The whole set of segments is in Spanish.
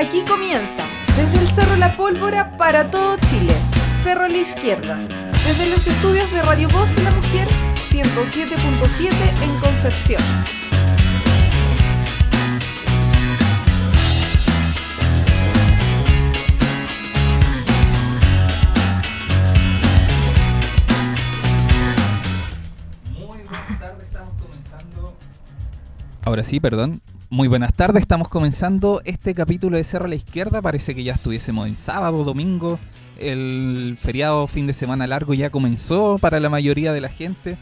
Aquí comienza, desde el Cerro La Pólvora para todo Chile, Cerro la Izquierda, desde los estudios de Radio Voz de la Mujer 107.7 en Concepción. Muy buenas tardes, estamos comenzando. Ahora sí, perdón. Muy buenas tardes, estamos comenzando este capítulo de Cerro a la Izquierda. Parece que ya estuviésemos en sábado, domingo. El feriado fin de semana largo ya comenzó para la mayoría de la gente.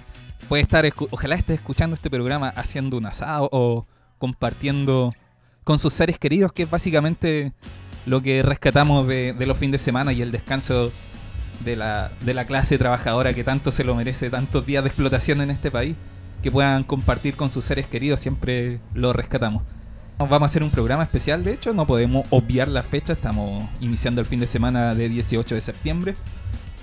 Puede estar, ojalá estés escuchando este programa haciendo un asado o compartiendo con sus seres queridos, que es básicamente lo que rescatamos de, de los fines de semana y el descanso de la, de la clase trabajadora que tanto se lo merece, tantos días de explotación en este país, que puedan compartir con sus seres queridos, siempre lo rescatamos. Vamos a hacer un programa especial, de hecho, no podemos obviar la fecha, estamos iniciando el fin de semana de 18 de septiembre.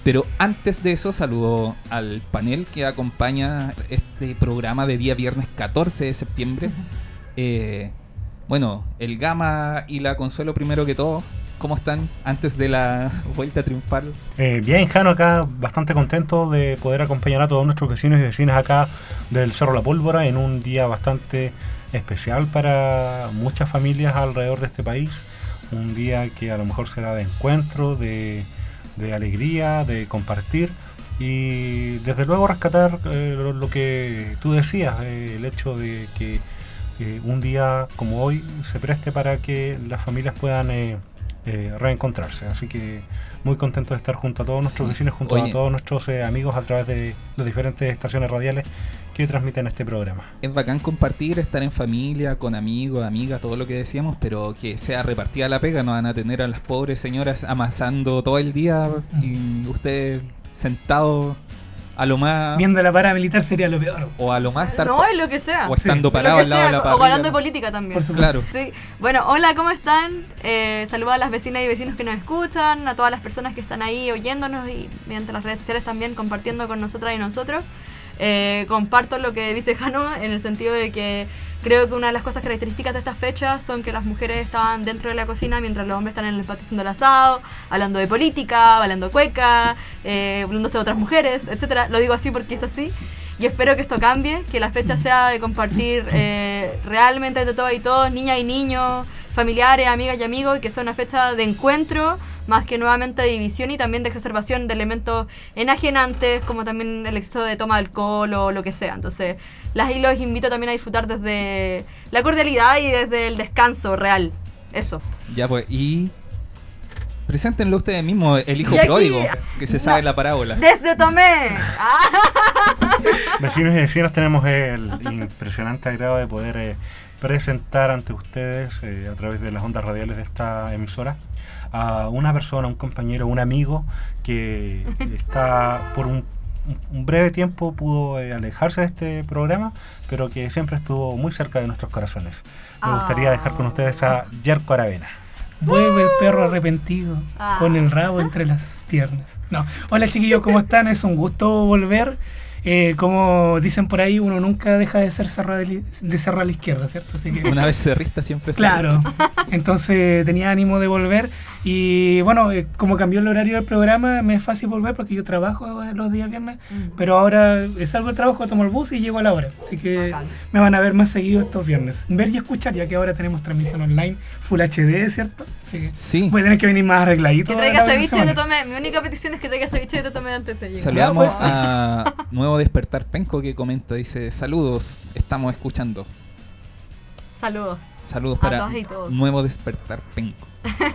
Pero antes de eso, saludo al panel que acompaña este programa de día viernes 14 de septiembre. Eh, bueno, el Gama y la Consuelo primero que todo, ¿cómo están antes de la vuelta triunfal? Eh, bien, Jano, acá bastante contento de poder acompañar a todos nuestros vecinos y vecinas acá del Cerro La Pólvora en un día bastante especial para muchas familias alrededor de este país. Un día que a lo mejor será de encuentro, de, alegría, de compartir y desde luego rescatar eh, lo, que tú decías, eh, el hecho de que un día como hoy se preste para que las familias puedan eh, reencontrarse. Así que muy contento de estar junto a todos nuestros Sí. vecinos, junto Oye. a todos nuestros eh, amigos a través de las diferentes estaciones radiales que transmiten este programa. Es bacán compartir, estar en familia, con amigos, amigas, todo lo que decíamos, pero que sea repartida la pega, no van a tener a las pobres señoras amasando todo el día y ustedes sentados a lo más Viendo la paramilitar sería lo peor. o a lo más estar No, es lo que sea. o estando Lo parado al lado de la o parrilla. hablando de política también. Por supuesto. Claro. Sí. Bueno, hola, ¿cómo están? Eh, saludos a las vecinas y vecinos que nos escuchan, a todas las personas que están ahí oyéndonos y mediante las redes sociales también compartiendo con nosotras y nosotros. Eh, comparto lo que dice Jano en el sentido de que creo que una de las cosas características de estas fechas son que las mujeres estaban dentro de la cocina mientras los hombres están en el patio haciendo el asado, hablando de política, hablando de cueca, eh, hablándose de otras mujeres, etcétera. Lo digo así porque es así. Y espero que esto cambie, que la fecha sea de compartir eh, realmente de todo y todos, niñas y niños, familiares, amigas y amigos, y que sea una fecha de encuentro, más que nuevamente de división y también de exacerbación de elementos enajenantes, como también el exceso de toma de alcohol o lo que sea. Entonces, las y los invito también a disfrutar desde la cordialidad y desde el descanso real. Eso. Ya pues, y preséntenlo ustedes mismos, el hijo aquí- pródigo, que se sabe No. la parábola. Desde Tomé. Ah. Vecinos y vecinas, tenemos el impresionante agrado de poder eh, presentar ante ustedes eh, a través de las ondas radiales de esta emisora a una persona, un compañero, un amigo que está por un, un breve tiempo pudo eh, alejarse de este programa, pero que siempre estuvo muy cerca de nuestros corazones. Me gustaría dejar con ustedes a Yerko Aravena. Vuelve el perro arrepentido Ah. con el rabo entre las piernas. No. Hola chiquillos, ¿cómo están? Es un gusto volver. Eh, como dicen por ahí, uno nunca deja de ser cerrado de cerrar a la izquierda, ¿cierto? Así que Una vez cerrista siempre se- Claro, entonces tenía ánimo de volver y bueno, eh, como cambió el horario del programa, me es fácil volver porque yo trabajo eh, los días viernes, Mm. pero ahora eh, salgo del trabajo, tomo el bus y llego a la hora, así que Bacán. me van a ver más seguido estos viernes. Ver y escuchar, ya que ahora tenemos transmisión online Full HD, ¿cierto? Así que Sí. voy a tener que venir más arregladito. Que traiga ceviche de semana. Tomé. Mi única petición es que traiga ceviche de Tomé antes de llegar. Saludamos pues. a Nuevo Despertar Penco que comenta, dice, saludos, estamos escuchando. Saludos. Saludos A para todas y todos. Nuevo Despertar Penco.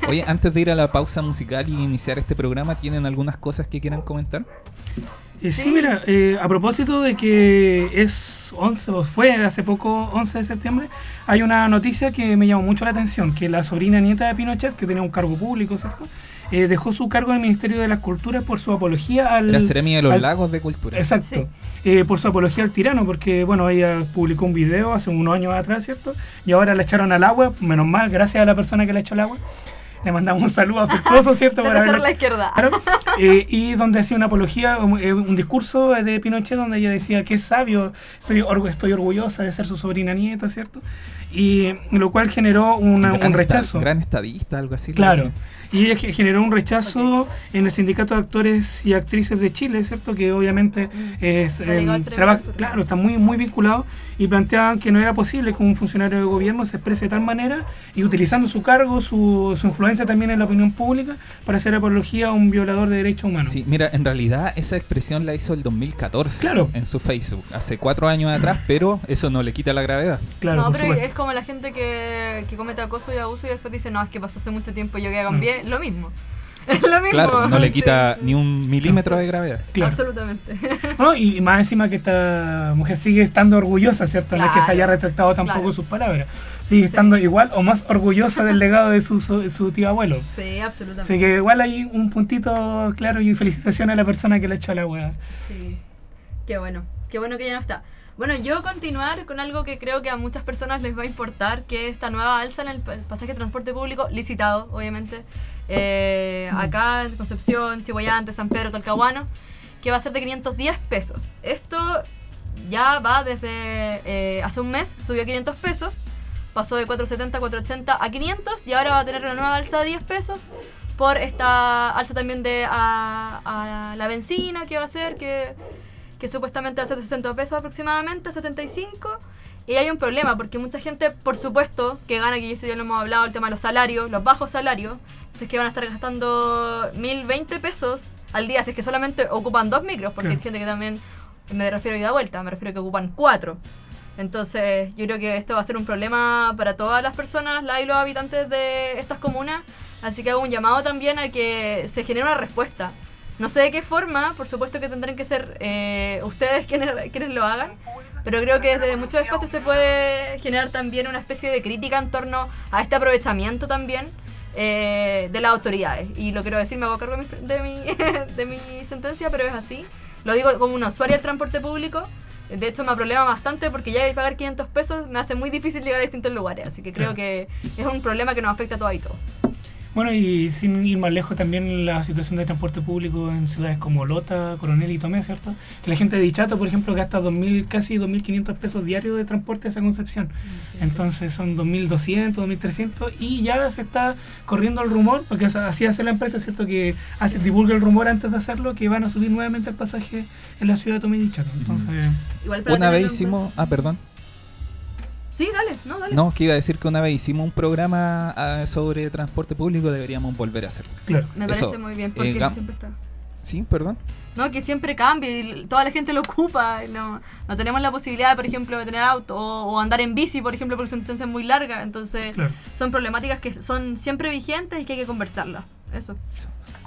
Oye, antes de ir a la pausa musical y iniciar este programa, ¿tienen algunas cosas que quieran comentar? Eh, sí, mira, eh, a propósito de que es 11, o fue hace poco 11 de septiembre, hay una noticia que me llamó mucho la atención, que la sobrina nieta de Pinochet, que tenía un cargo público, ¿cierto? Eh, dejó su cargo en el Ministerio de las Culturas por su apología al... La Seremia de los al- Lagos de Cultura. Exacto. Eh, por su apología al tirano, porque bueno, ella publicó un video hace unos años atrás, ¿cierto? Y ahora la echaron al agua, menos mal, gracias a la persona que la echó al agua. Le mandamos un saludo afectuoso, ¿cierto? Haberla Cerro la Izquierda. Claro. Eh, y donde hacía una apología, un, eh, un discurso de Pinochet donde ella decía que es sabio, estoy, orgu- estoy orgullosa de ser su sobrina nieta, ¿cierto? Y lo cual generó una- Gran un rechazo. esta- gran estadista, algo así. Claro. Y generó un rechazo en el Sindicato de Actores y Actrices de Chile, ¿cierto? Que obviamente es, Está ligado em, claro, está muy, muy vinculado y planteaban que no era posible que un funcionario de gobierno se exprese de tal manera y utilizando su cargo, su, su influencia también en la opinión pública para hacer apología a un violador de derechos humanos. Sí, mira, en realidad esa expresión la hizo el 2014 Claro. en su Facebook, hace cuatro años atrás, pero eso no le quita la gravedad. Claro, no, por pero supuesto. es como la gente que, que comete acoso y abuso y después dice, no, es que pasó hace mucho tiempo y yo que cambié. Lo mismo. Es lo mismo. Claro, no le sí. quita ni un milímetro de gravedad. Claro. Absolutamente. No, y más encima que esta mujer sigue estando orgullosa, ¿cierto? No es que se haya Claro, retractado tampoco claro. sus palabras. Sigue Sí. estando igual o más orgullosa del legado de su, su, su tío abuelo. Sí, absolutamente. Así que igual hay un puntito claro y felicitaciones a la persona que le echó la hueá. Sí, qué bueno, qué bueno que ya no está. Bueno, yo continuar con algo que creo que a muchas personas les va a importar, que es esta nueva alza en el pa- pasaje de transporte público, licitado, obviamente, eh, acá en Concepción, Chihuayante, San Pedro, Talcahuano, que va a ser de 510 pesos. Esto ya va desde eh, hace un mes, subió a 500 pesos, pasó de 470 a 480 a 500 y ahora va a tener una nueva alza de 10 pesos por esta alza también de a, a la benzina que va a ser, que, que supuestamente va a ser de 60 pesos aproximadamente, 75. Y hay un problema, porque mucha gente, por supuesto, que gana, que eso ya lo hemos hablado, el tema de los salarios, los bajos salarios, entonces que van a estar gastando 1020 pesos al día, si es que solamente ocupan dos micros, porque Claro. hay gente que también, me refiero a ida vuelta, me refiero a que ocupan cuatro. Entonces, yo creo que esto va a ser un problema para todas las personas, la y los habitantes de estas comunas. Así que hago un llamado también a que se genere una respuesta. No sé de qué forma, por supuesto que tendrán que ser eh, ustedes quienes, quienes lo hagan, pero creo que desde muchos espacios se puede generar también una especie de crítica en torno a este aprovechamiento también eh, de las autoridades. Y lo quiero decir, me hago cargo de mi, de, mi, de mi sentencia, pero es así. Lo digo como una usuaria del transporte público. De hecho, me problema bastante porque ya de pagar 500 pesos me hace muy difícil llegar a distintos lugares. Así que creo que es un problema que nos afecta a todos y todos. Bueno, y sin ir más lejos también la situación de transporte público en ciudades como Lota, Coronel y Tomé, ¿cierto? Que la gente de Dichato, por ejemplo, gasta 2000, casi 2.500 pesos diarios de transporte a esa Concepción. Entonces son 2.200, 2.300 y ya se está corriendo el rumor, porque así hace la empresa, ¿cierto? Que hace, divulga el rumor antes de hacerlo, que van a subir nuevamente el pasaje en la ciudad de Tomé y Dichato. Entonces, Igual para Una vez hicimos... Ah, perdón. Sí, dale, no, dale. No, que iba a decir que una vez hicimos un programa ah, sobre transporte público, deberíamos volver a hacerlo. claro. Me parece Eso, muy bien, eh, porque siempre está. Sí, perdón. No, que siempre cambia y toda la gente lo ocupa. y No, no tenemos la posibilidad, por ejemplo, de tener auto o, o andar en bici, por ejemplo, porque son distancias muy largas. Entonces, Claro. son problemáticas que son siempre vigentes y que hay que conversarlas. Eso.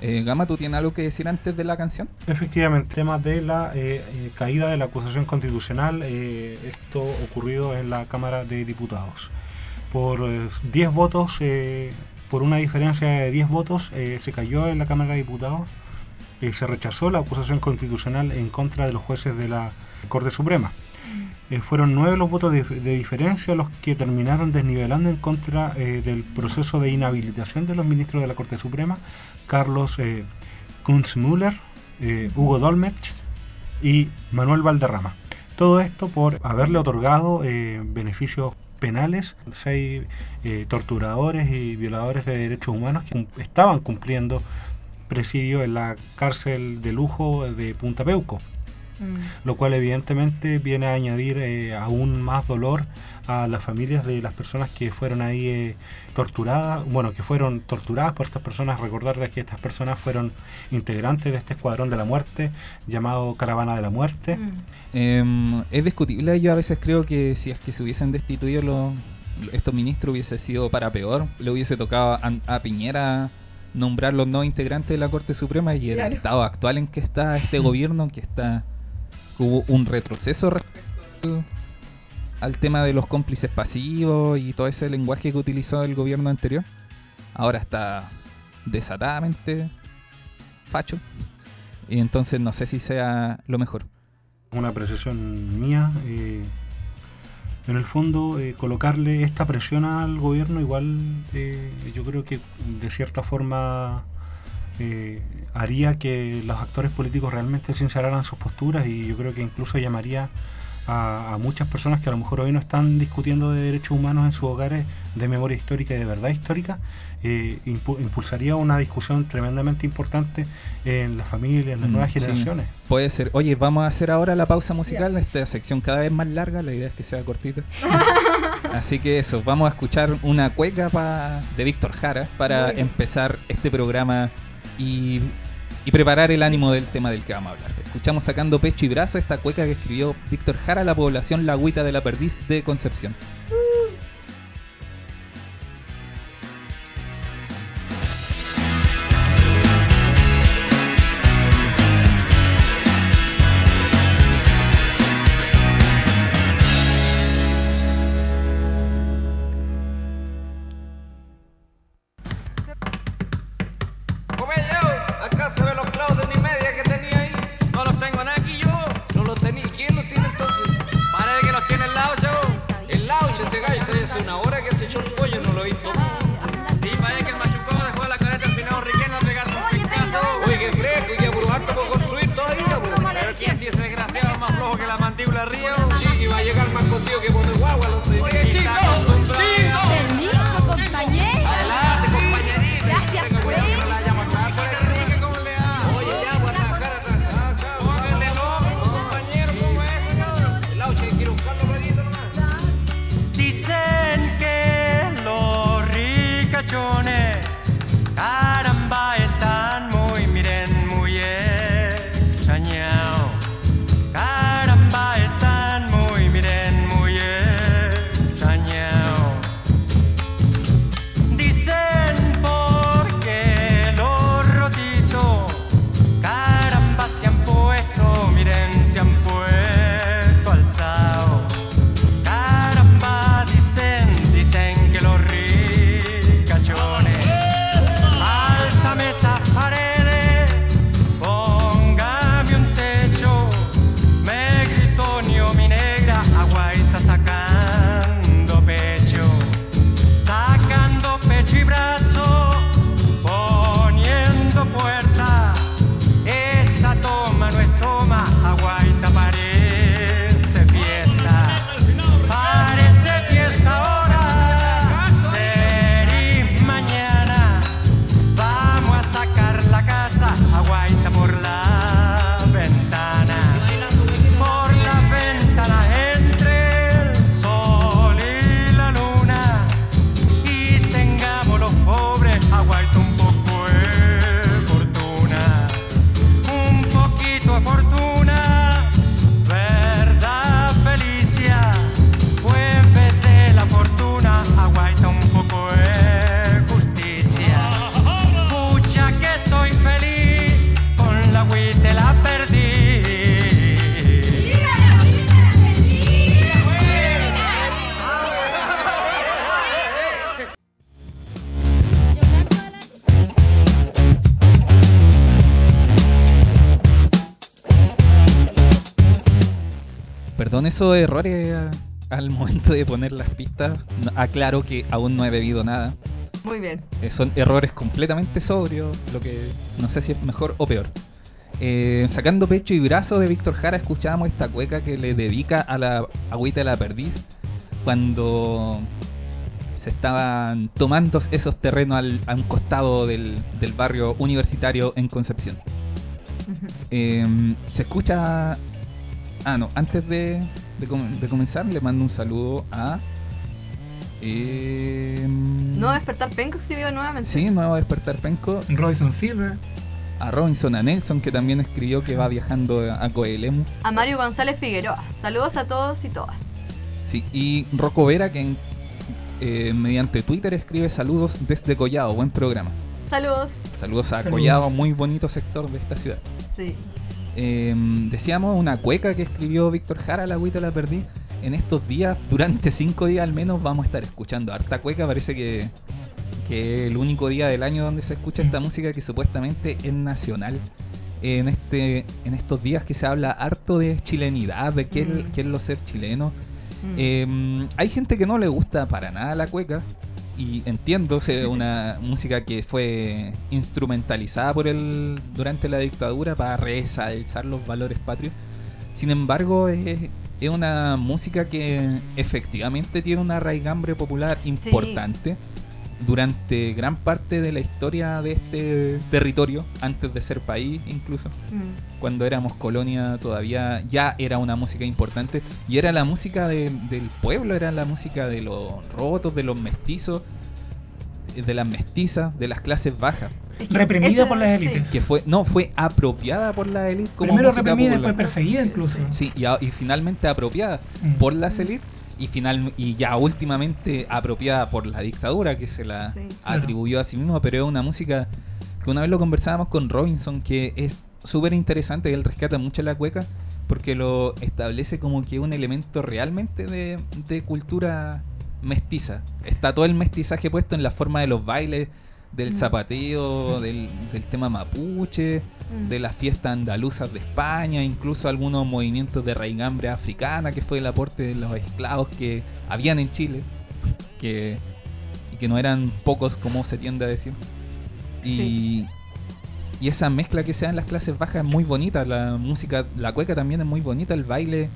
Eh, Gama, ¿tú tienes algo que decir antes de la canción? Efectivamente, tema de la eh, eh, caída de la acusación constitucional, esto ocurrido en la Cámara de Diputados. Por eh, 10 votos, por una diferencia de 10 votos, se cayó en la Cámara de Diputados, se rechazó la acusación constitucional en contra de los jueces de la Corte Suprema. Fueron nueve los votos de, diferencia los que terminaron desnivelando en contra del proceso de inhabilitación de los ministros de la Corte Suprema, Carlos eh, Kunzmüller, eh, Hugo Dolmetsch y Manuel Valderrama. Todo esto por haberle otorgado eh, beneficios penales seis eh, torturadores y violadores de derechos humanos que estaban cumpliendo presidio en la cárcel de lujo de Punta Peuco lo cual evidentemente viene a añadir eh, aún más dolor a las familias de las personas que fueron ahí eh, torturadas, bueno, que fueron torturadas por estas personas, recordar de que estas personas fueron integrantes de este escuadrón de la muerte llamado Caravana de la Muerte. Mm. Em, es discutible, yo a veces creo que si es que se hubiesen destituido los, estos ministros hubiese sido para peor. Le hubiese tocado a, Piñera nombrar los no integrantes de la Corte Suprema y el estado actual en que está este gobierno, que está hubo un retroceso respecto al, tema de los cómplices pasivos y todo ese lenguaje que utilizó el gobierno anterior. Ahora está desatadamente facho. Y entonces no sé si sea lo mejor. Una apreciación mía. Eh, en el fondo, eh, colocarle esta presión al gobierno igual eh, yo creo que de cierta forma haría que los actores políticos realmente sinceraran sus posturas y yo creo que incluso llamaría a, muchas personas que a lo mejor hoy no están discutiendo de derechos humanos en sus hogares de memoria histórica y de verdad histórica, eh, impulsaría una discusión tremendamente importante en la familia, en las mm, nuevas generaciones. Puede ser. Oye, vamos a hacer ahora la pausa musical, esta sección cada vez más larga, la idea es que sea cortita. Así que eso, vamos a escuchar una cueca de Víctor Jara para empezar este programa y y preparar el ánimo del tema del que vamos a hablar. Escuchamos sacando pecho y brazo esta cueca que escribió Víctor Jara, la población La Agüita de la Perdiz de Concepción. Errores al momento de poner las pistas. Aclaro que aún no he bebido nada. Muy bien. Eh, son errores completamente sobrios, lo que no sé si es mejor o peor. Eh, sacando pecho y brazo de Víctor Jara, escuchábamos esta cueca que le dedica a la agüita de la perdiz cuando se estaban tomando esos terrenos al, a un costado del, barrio universitario en Concepción. Eh, se escucha. Ah, no, antes de, de, comenzar, le mando un saludo a. Eh, Nuevo Despertar Penco escribió nuevamente. Sí, Nuevo Despertar Penco. Robinson Silva. A Robinson, a Nelson, que también escribió que va viajando a Coelemu. A Mario González Figueroa. Saludos a todos y todas. Sí, y Rocco Vera, que eh, mediante Twitter escribe saludos desde Collado, buen programa. Saludos. Saludos a Saludos. Collado, muy bonito sector de esta ciudad. Sí. Eh, decíamos una cueca que escribió Víctor Jara, la agüita la perdí. En estos días, durante cinco días al menos, vamos a estar escuchando harta cueca. Parece que, que el único día del año donde se escucha esta Mm. música que supuestamente es nacional. En, este, en estos días que se habla harto de chilenidad, de qué, es- Mm. qué es lo ser chileno. Mm. Eh, hay gente que no le gusta para nada la cueca. Y entiendo, es una música que fue instrumentalizada por el durante la dictadura para resalzar los valores patrios. Sin embargo, es, es una música que efectivamente tiene una raigambre popular importante durante gran parte de la historia de este territorio, antes de ser país incluso Mm. cuando éramos colonia todavía ya era una música importante y era la música de- del pueblo, era la música de los rotos, de los mestizos, de las mestizas, de las clases bajas, Es que Reprimida por las sí. élites. que fue no fue apropiada por la élite como Primero música reprimida y popular. después perseguida incluso. Sí, y, a- y finalmente apropiada Mm. por las élites y final y ya últimamente apropiada por la dictadura que se la Sí. Claro. atribuyó a sí mismo, pero es una música que una vez lo conversábamos con Robinson que es súper interesante, él rescata mucho la cueca porque lo establece como que un elemento realmente de, de cultura mestiza. Está todo el mestizaje puesto en la forma de los bailes, del Mm. zapateo, del, del tema mapuche, Mm. de las fiestas andaluzas de España, incluso algunos movimientos de raigambre africana, que fue el aporte de los esclavos que habían en Chile, que, y que no eran pocos como se tiende a decir. Y, Sí. y esa mezcla que se da en las clases bajas es muy bonita, la música, la cueca también es muy bonita, el baile.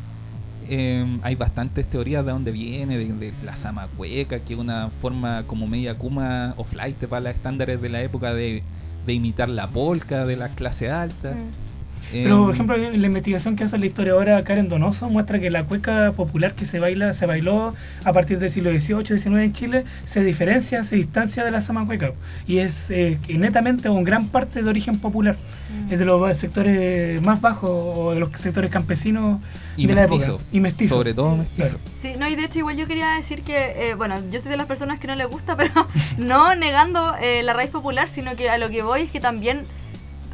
Eh, hay bastantes teorías de dónde viene, de, de la samacueca, que es una forma como media kuma o flight para los estándares de la época de, de imitar la polka de las clases altas. Mm. Pero, por Em, ejemplo, en la investigación que hace la historiadora Karen Donoso muestra que la cueca popular que se baila se bailó a partir del siglo XVIII, XIX en Chile se diferencia, se distancia de la samacueca y es eh, netamente o en gran parte de origen popular. Mm. Es de los sectores más bajos o de los sectores campesinos y de la mestizo, época. Y mestizo. Sobre todo Sí. mestizo. Claro. Sí, no, y de hecho igual yo quería decir que, eh, bueno, yo soy de las personas que no le gusta, pero no negando eh, la raíz popular, sino que a lo que voy es que también,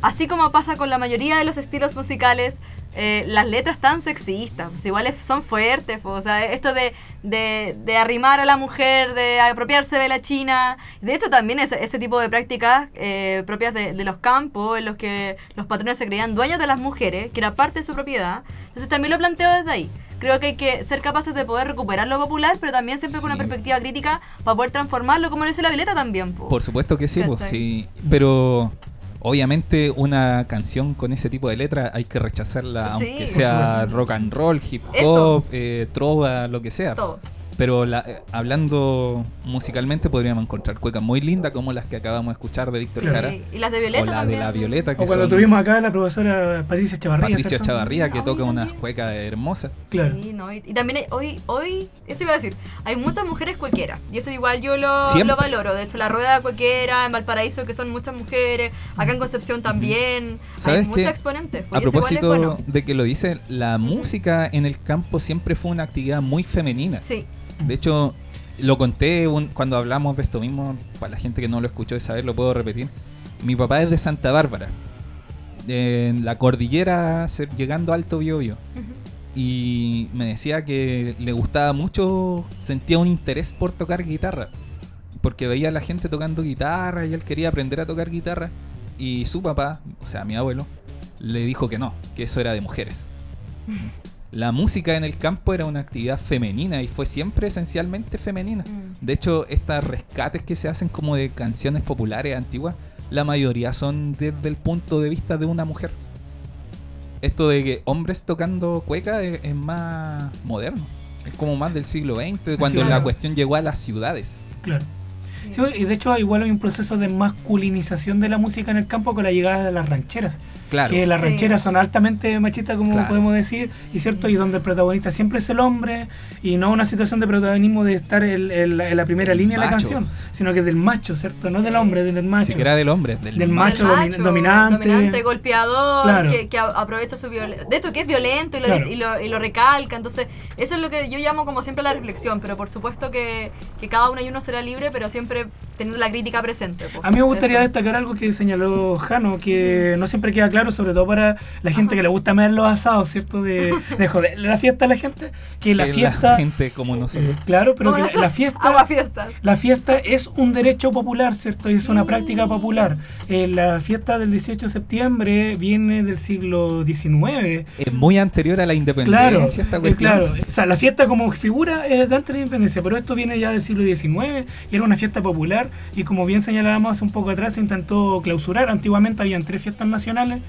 así como pasa con la mayoría de los estilos musicales, eh, las letras tan sexistas, pues igual es- son fuertes, pues, o sea, esto de, de, de arrimar a la mujer, de apropiarse de la china, de hecho también ese, ese tipo de prácticas eh, propias de, de los campos, en los que los patrones se creían dueños de las mujeres, que era parte de su propiedad, entonces también lo planteo desde ahí. Creo que hay que ser capaces de poder recuperar lo popular, pero también siempre con una Sí. perspectiva crítica para poder transformarlo, como lo hizo la Violeta también. po. Por supuesto que sí, pues, sí. Pero obviamente una canción con ese tipo de letra hay que rechazarla, Sí. aunque sea rock and roll, hip hop, eh, trova, lo que sea. Todo. Pero la- eh, hablando musicalmente podríamos encontrar cuecas muy lindas como las que acabamos de escuchar de Víctor Sí. Jara. Y las de Violeta O la de también. la Violeta, que O cuando son tuvimos acá a la profesora Patricia Chavarría. Patricia ¿cierto? Chavarría que Ah, toca unas cuecas hermosas. Claro. Sí, no, y, y también hay- hoy, hoy, eso iba a decir, hay muchas mujeres cuequeras, y eso igual yo lo, Siempre. lo valoro. De hecho, la rueda cuequera en Valparaíso, que son muchas mujeres, acá en Concepción también, hay ¿Sabes muchos qué? exponentes. A pues, y eso igual es propósito bueno. de que lo dice, la música en el campo siempre fue una actividad muy femenina. Sí, De hecho, lo conté un- cuando hablamos de esto mismo, para la gente que no lo escuchó de saber, lo puedo repetir. Mi papá es de Santa Bárbara, en la cordillera, llegando a Alto Biobío. Y me decía que le gustaba mucho, sentía un interés por tocar guitarra. Porque veía a la gente tocando guitarra y él quería aprender a tocar guitarra. Y su papá, o sea, mi abuelo, le dijo que no, que eso era de mujeres. La música en el campo era una actividad femenina y fue siempre esencialmente femenina. Mm. De hecho, estos rescates que se hacen como de canciones populares antiguas, la mayoría son desde el punto de vista de una mujer. Esto de que hombres tocando cueca es, es más moderno. Es como más del siglo XX, cuando claro. la cuestión llegó a las ciudades. Claro. Sí, y de hecho igual hay un proceso de masculinización de la música en el campo con la llegada de las rancheras. Que las Sí. rancheras son altamente machistas, como Claro. podemos decir, y cierto, y donde el protagonista siempre es el hombre, y no una situación de protagonismo de estar en, en la, en la primera El línea de la macho. canción, sino que del macho, ¿cierto? No del hombre, del macho. Si siquiera del hombre, del, Del macho. macho. El domi- dominante. dominante, golpeador, Claro. que, que aprovecha su violencia. De esto que es violento y lo, Claro. dice- y, lo, y lo recalca. Entonces, eso es lo que yo llamo como siempre la reflexión. Pero por supuesto que, que cada uno y uno será libre, pero siempre teniendo la crítica presente. pues. A mí me gustaría Eso. destacar algo que señaló Jano, que no siempre queda claro, sobre todo para la gente que le gusta ver los asados, ¿cierto? De, de joder la fiesta a la gente, que la Que fiesta... gente como nosotros. eh, claro, pero ¿Cómo que la, la fiesta... La fiesta. La fiesta es un derecho popular, ¿cierto? Y es una práctica popular. Eh, la fiesta del 18 de septiembre viene del siglo XIX. Es muy anterior a la independencia Claro, esta eh, claro. O sea, la fiesta como figura es de antes de la independencia, pero esto viene ya del siglo XIX y era una fiesta popular y como bien señalábamos hace un poco atrás se intentó clausurar. Antiguamente habían tres fiestas nacionales,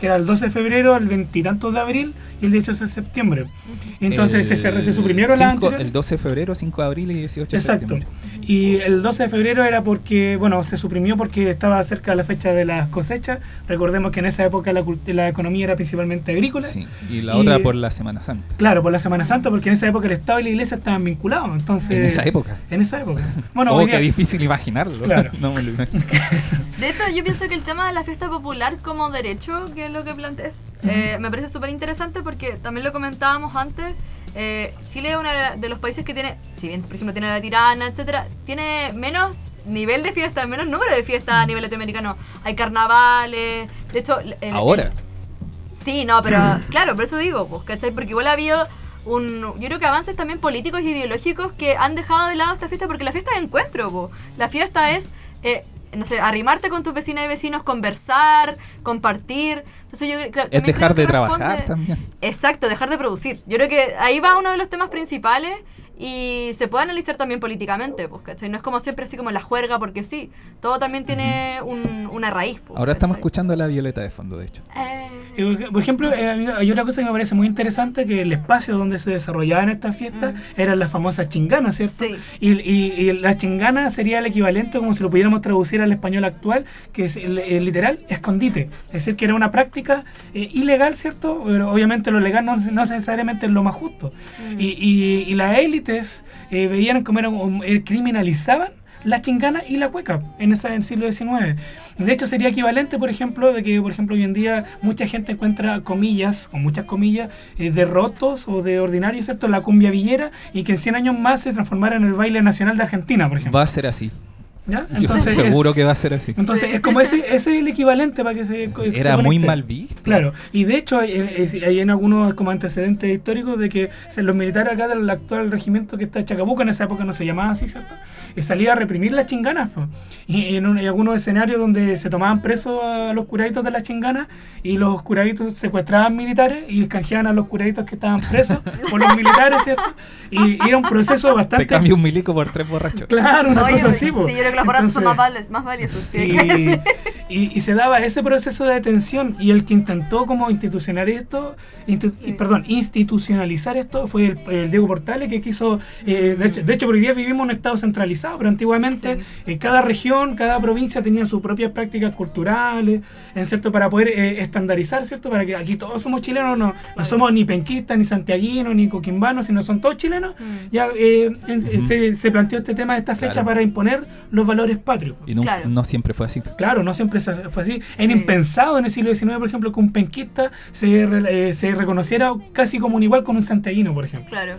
que era el 12 de febrero, el veintitantos de abril y el 18 de septiembre. Entonces se, se, se suprimieron las anteriores. El 12 de febrero, 5 de abril y 18 de Exacto. septiembre. Y el 12 de febrero era porque, bueno, se suprimió porque estaba cerca la fecha de las cosechas. Recordemos que en esa época la, la economía era principalmente agrícola. Sí. Y la Y- otra por la Semana Santa. Claro, por la Semana Santa, porque en esa época el Estado y la Iglesia estaban vinculados. Entonces, En esa época. En esa época. Bueno, oh, qué difícil imaginarlo. Claro. no me lo imagino. De hecho, yo pienso que el tema de la fiesta popular como derecho, que lo que planteas, eh, me parece súper interesante porque también lo comentábamos antes. eh, Chile es uno de los países que tiene, si bien por ejemplo tiene la tirana, etcétera, tiene menos nivel de fiesta, menos número de fiestas a nivel latinoamericano. Hay carnavales, de hecho. el- Ahora. el- Sí, no, pero claro, por eso digo, pues, ¿cachai? Porque igual ha habido un, yo creo que avances también políticos y ideológicos que han dejado de lado esta fiesta porque la fiesta es encuentro, po. la fiesta es, eh, no sé, arrimarte con tus vecinas y vecinos, conversar, compartir. Entonces yo creo- Es dejar creo que de trabajar también. Exacto, dejar de producir. Yo creo que ahí va uno de los temas principales y se puede analizar también políticamente, pues, ¿cachai? No es como siempre así como la juerga, porque sí, todo también tiene un- una raíz. pues, Ahora estamos ¿cachai? escuchando a la Violeta de fondo, de hecho. Eh, Por ejemplo, eh, hay otra cosa que me parece muy interesante, que el espacio donde se desarrollaban estas fiestas eran las famosas chinganas, ¿cierto? Mm. Sí. Y, y, y la chingana sería el equivalente, como si lo pudiéramos traducir al español actual, que es el, el literal escondite. Es decir, que era una práctica eh, ilegal, ¿cierto? Pero obviamente lo legal no, no necesariamente es lo más justo. Mm. Y, y, y las eh, veían un- eh, criminalizaban la chingana y la cueca en, esa, el siglo XIX. De hecho, sería equivalente, por ejemplo, de que, por ejemplo, hoy en día mucha gente encuentra comillas, con muchas comillas, eh, de rotos o de ordinarios, ¿cierto? La cumbia villera y que en 100 años más se transformara en el baile nacional de Argentina, por ejemplo. Va a ser así. ¿Ya? Yo estoy seguro que va a ser así. Entonces, Sí. es como ese, ese es el equivalente para que se. se Era muy conecte. mal visto. Claro, y de hecho hay, hay- en algunos como antecedentes históricos de que se- los militares acá del actual regimiento que está en Chacabuco, en esa época no se llamaba así, ¿cierto? Y salía a reprimir las chinganas. po. Y en un- hay algunos escenarios donde se tomaban presos a los curaditos de las chinganas y los curaditos secuestraban militares y canjeaban a los curaditos que estaban presos por los militares, ¿cierto? Y, y era un proceso Te bastante... cambio un milico por tres borrachos. Claro, una Oye, cosa sí, así. po. Sí, los son más, valiosos. sí, y, decir. y- y se daba ese proceso de detención y el que intentó como institucionalizar esto intu- perdón institucionalizar esto fue el, el Diego Portales que quiso eh, de, hecho, de hecho por hoy día vivimos en un estado centralizado pero antiguamente Sí. eh, cada región cada provincia tenía sus propias prácticas culturales en cierto para poder eh, estandarizar cierto para que aquí todos somos chilenos no, no somos ni penquistas ni santiaguinos ni coquimbanos sino son todos chilenos Mm. ya eh, se, se planteó este tema de esta fecha Claro. para imponer los valores patrios Y no, Claro. no siempre fue así. Claro, no siempre se- fue así. Era Sí. impensado en el siglo XIX, por ejemplo, que un penquista se, eh, se reconociera casi como un igual con un santiaguino, por ejemplo. Claro.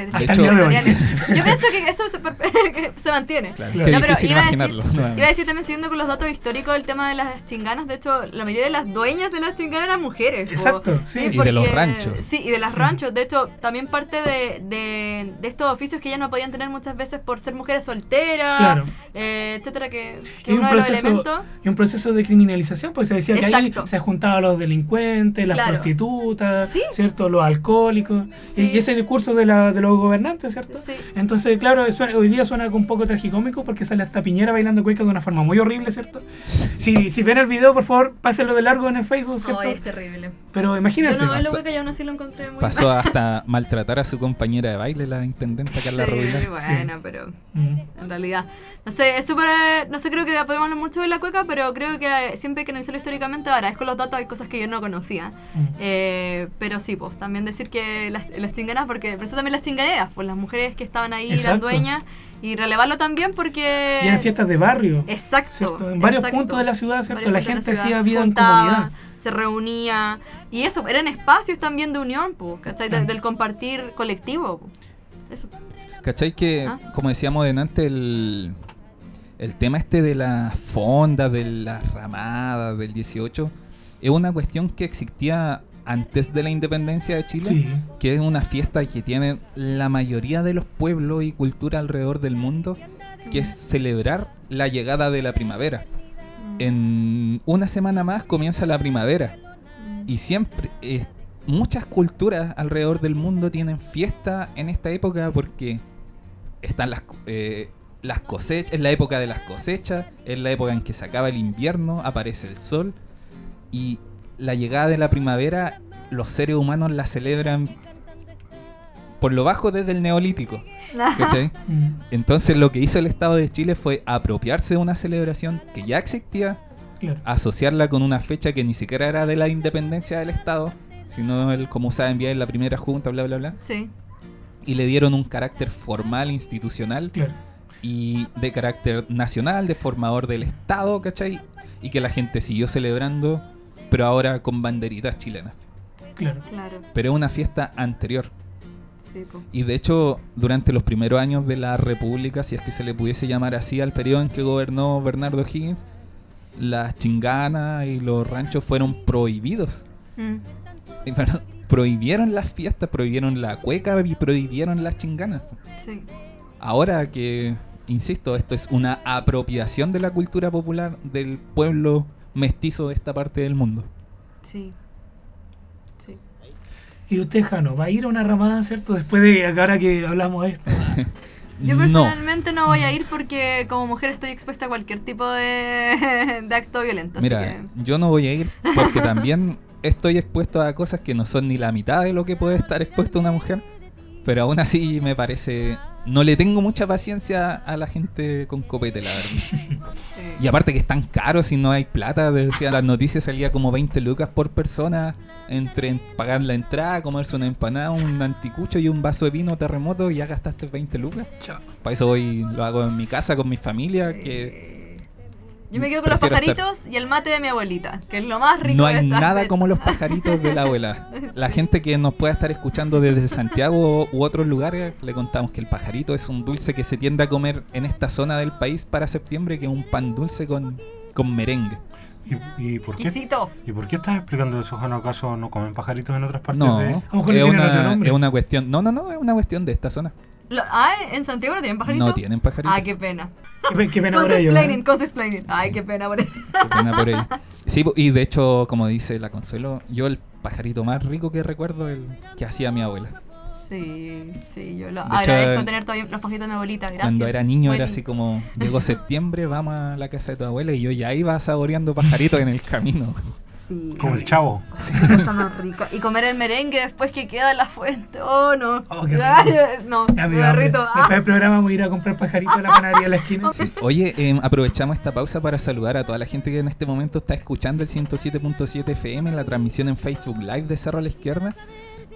Día de hoy. territoriales. Yo pienso que eso se, que se mantiene. Claro. No, pero iba a, decir, nuevamente. iba a decir también, siguiendo con los datos históricos, el tema de las chinganas. De hecho, la mayoría de las dueñas de las chinganas eran mujeres. Exacto, sí. Y de los ranchos. Sí, y de las ranchos. De hecho, también parte de, de, de estos oficios que ellas no podían tener muchas veces por ser mujeres solteras, Claro. eh, etcétera, que, que Y uno un, de los proceso, elementos. y un proceso de criminalización, pues se decía que ahí Exacto. se juntaban los delincuentes, las Claro. prostitutas, Sí. ¿cierto? los alcohólicos. Sí. Y ese discurso de, la, de los gobernantes, ¿cierto? Sí. Entonces, claro, suena- hoy día suena un poco tragicómico porque sale hasta Piñera bailando cueca de una forma muy horrible, ¿cierto? Si, si ven el video, por favor, pásenlo de largo en el Facebook, ¿cierto? Ay, es terrible. Pero Yo imagínense. no bailo hueca y aún así lo encontré muy Pasó hasta maltratar a su compañera de baile, la intendenta Carla sí, bueno, pero Mm. en realidad. No sé, es súper. No sé, creo que podemos hablar mucho de la cueca, pero creo que siempre que analizarlo históricamente, ahora es con los datos, hay cosas que yo no conocía. Mm. Eh, pero sí, pues también decir que las, las chinganas, porque por eso también las chinganeras, pues las mujeres que estaban ahí, las Exacto. dueñas, y relevarlo también porque. Y en fiestas de barrio. Exacto. ¿cierto? En varios exacto. puntos de la ciudad, ¿cierto? La gente ciudad. hacía vida en comunidad. Se reunía. Y eso, eran espacios también de unión, pues, ¿cachai? Del, Mm. del compartir colectivo. po. Eso. ¿Cachai? Que, Ah. como decíamos delante, el, el tema este de las fondas, de las ramadas del 18, es una cuestión que existía antes de la independencia de Chile, Sí. que es una fiesta que tiene la mayoría de los pueblos y cultura alrededor del mundo, que es celebrar la llegada de la primavera. En una semana más comienza la primavera. Y siempre, eh, muchas culturas alrededor del mundo tienen fiesta en esta época porque están las, eh, las cosechas, es la época de las cosechas, es la época en que se acaba el invierno, aparece el sol y la llegada de la primavera los seres humanos la celebran por lo bajo desde el neolítico. ¿cachai? Mm. Entonces lo que hizo el Estado de Chile fue apropiarse de una celebración que ya existía, Claro. asociarla con una fecha que ni siquiera era de la independencia del Estado, sino el como saben bien la primera junta, bla bla bla, Sí. y le dieron un carácter formal, institucional Claro. y de carácter nacional, de formador del Estado, ¿cachai? Y que la gente siguió celebrando, pero ahora con banderitas chilenas. Claro. Claro. Pero es una fiesta anterior. Sí. Y de hecho, durante los primeros años de la República, si es que se le pudiese llamar así al periodo en que gobernó Bernardo Higgins, las chinganas y los ranchos fueron prohibidos. Mm. Y, prohibieron las fiestas, prohibieron la cueca y prohibieron las chinganas. Sí. Ahora que, insisto, esto es una apropiación de la cultura popular del pueblo mestizo de esta parte del mundo. Sí. Sí. Y usted, Jano, ¿va a ir a una ramada, cierto? Después de ahora que hablamos de esto. Yo personalmente no voy a ir porque como mujer estoy expuesta a cualquier tipo de, de acto violento. así mira, que- yo no voy a ir porque también estoy expuesto a cosas que no son ni la mitad de lo que puede estar expuesto una mujer. Pero aún así me parece... No le tengo mucha paciencia a la gente con copete, la verdad. Y aparte que es tan caro si no hay plata, decía las noticias salía como 20 lucas por persona entre en- pagar la entrada, comerse una empanada, un anticucho y un vaso de vino terremoto y ya gastaste 20 lucas. Chao. Para eso voy lo hago en mi casa con mi familia que Yo me quedo con los estar- pajaritos y el mate de mi abuelita, que es lo más rico no de hay esta nada fecha. como los pajaritos de la abuela. La gente que nos pueda estar escuchando desde Santiago u otros lugares, le contamos que el pajarito es un dulce que se tiende a comer en esta zona del país para septiembre, que es un pan dulce con, con merengue. ¿Y, y por qué? Exquisito. ¿Y por qué estás explicando eso, Jano? ¿Acaso no comen pajaritos en otras partes No, de...? Es una, es una cuestión. No, no, no, es una cuestión de esta zona. Lo- ah, ¿en Santiago no tienen pajaritos? No tienen pajaritos. Ay, qué pena. Qué, qué pena por ello. Consexplaining, ¿eh? Ay, qué pena por eso. Qué pena por ello. Sí, y de hecho, como dice la Consuelo, yo el pajarito más rico que recuerdo el que hacía mi abuela. Sí, sí, yo lo De hecho, agradezco eh, tener todavía los pajitos de mi abuelita. Gracias. Cuando era niño Fue era así como, llegó septiembre, vamos a la casa de tu abuela y yo ya iba saboreando pajaritos en el camino. Sí. Como el chavo. Qué cosa más rica. Y comer el merengue después que queda en la fuente. Oh, no. Oh, qué rico. Ay, no, Ya. Después del programa voy a ir a comprar pajaritos a la panadería de la esquina. Sí. Oye, em, aprovechamos esta pausa para saludar a toda la gente que en este momento está escuchando el 107.7 FM, la transmisión en Facebook Live de Cerro a la Izquierda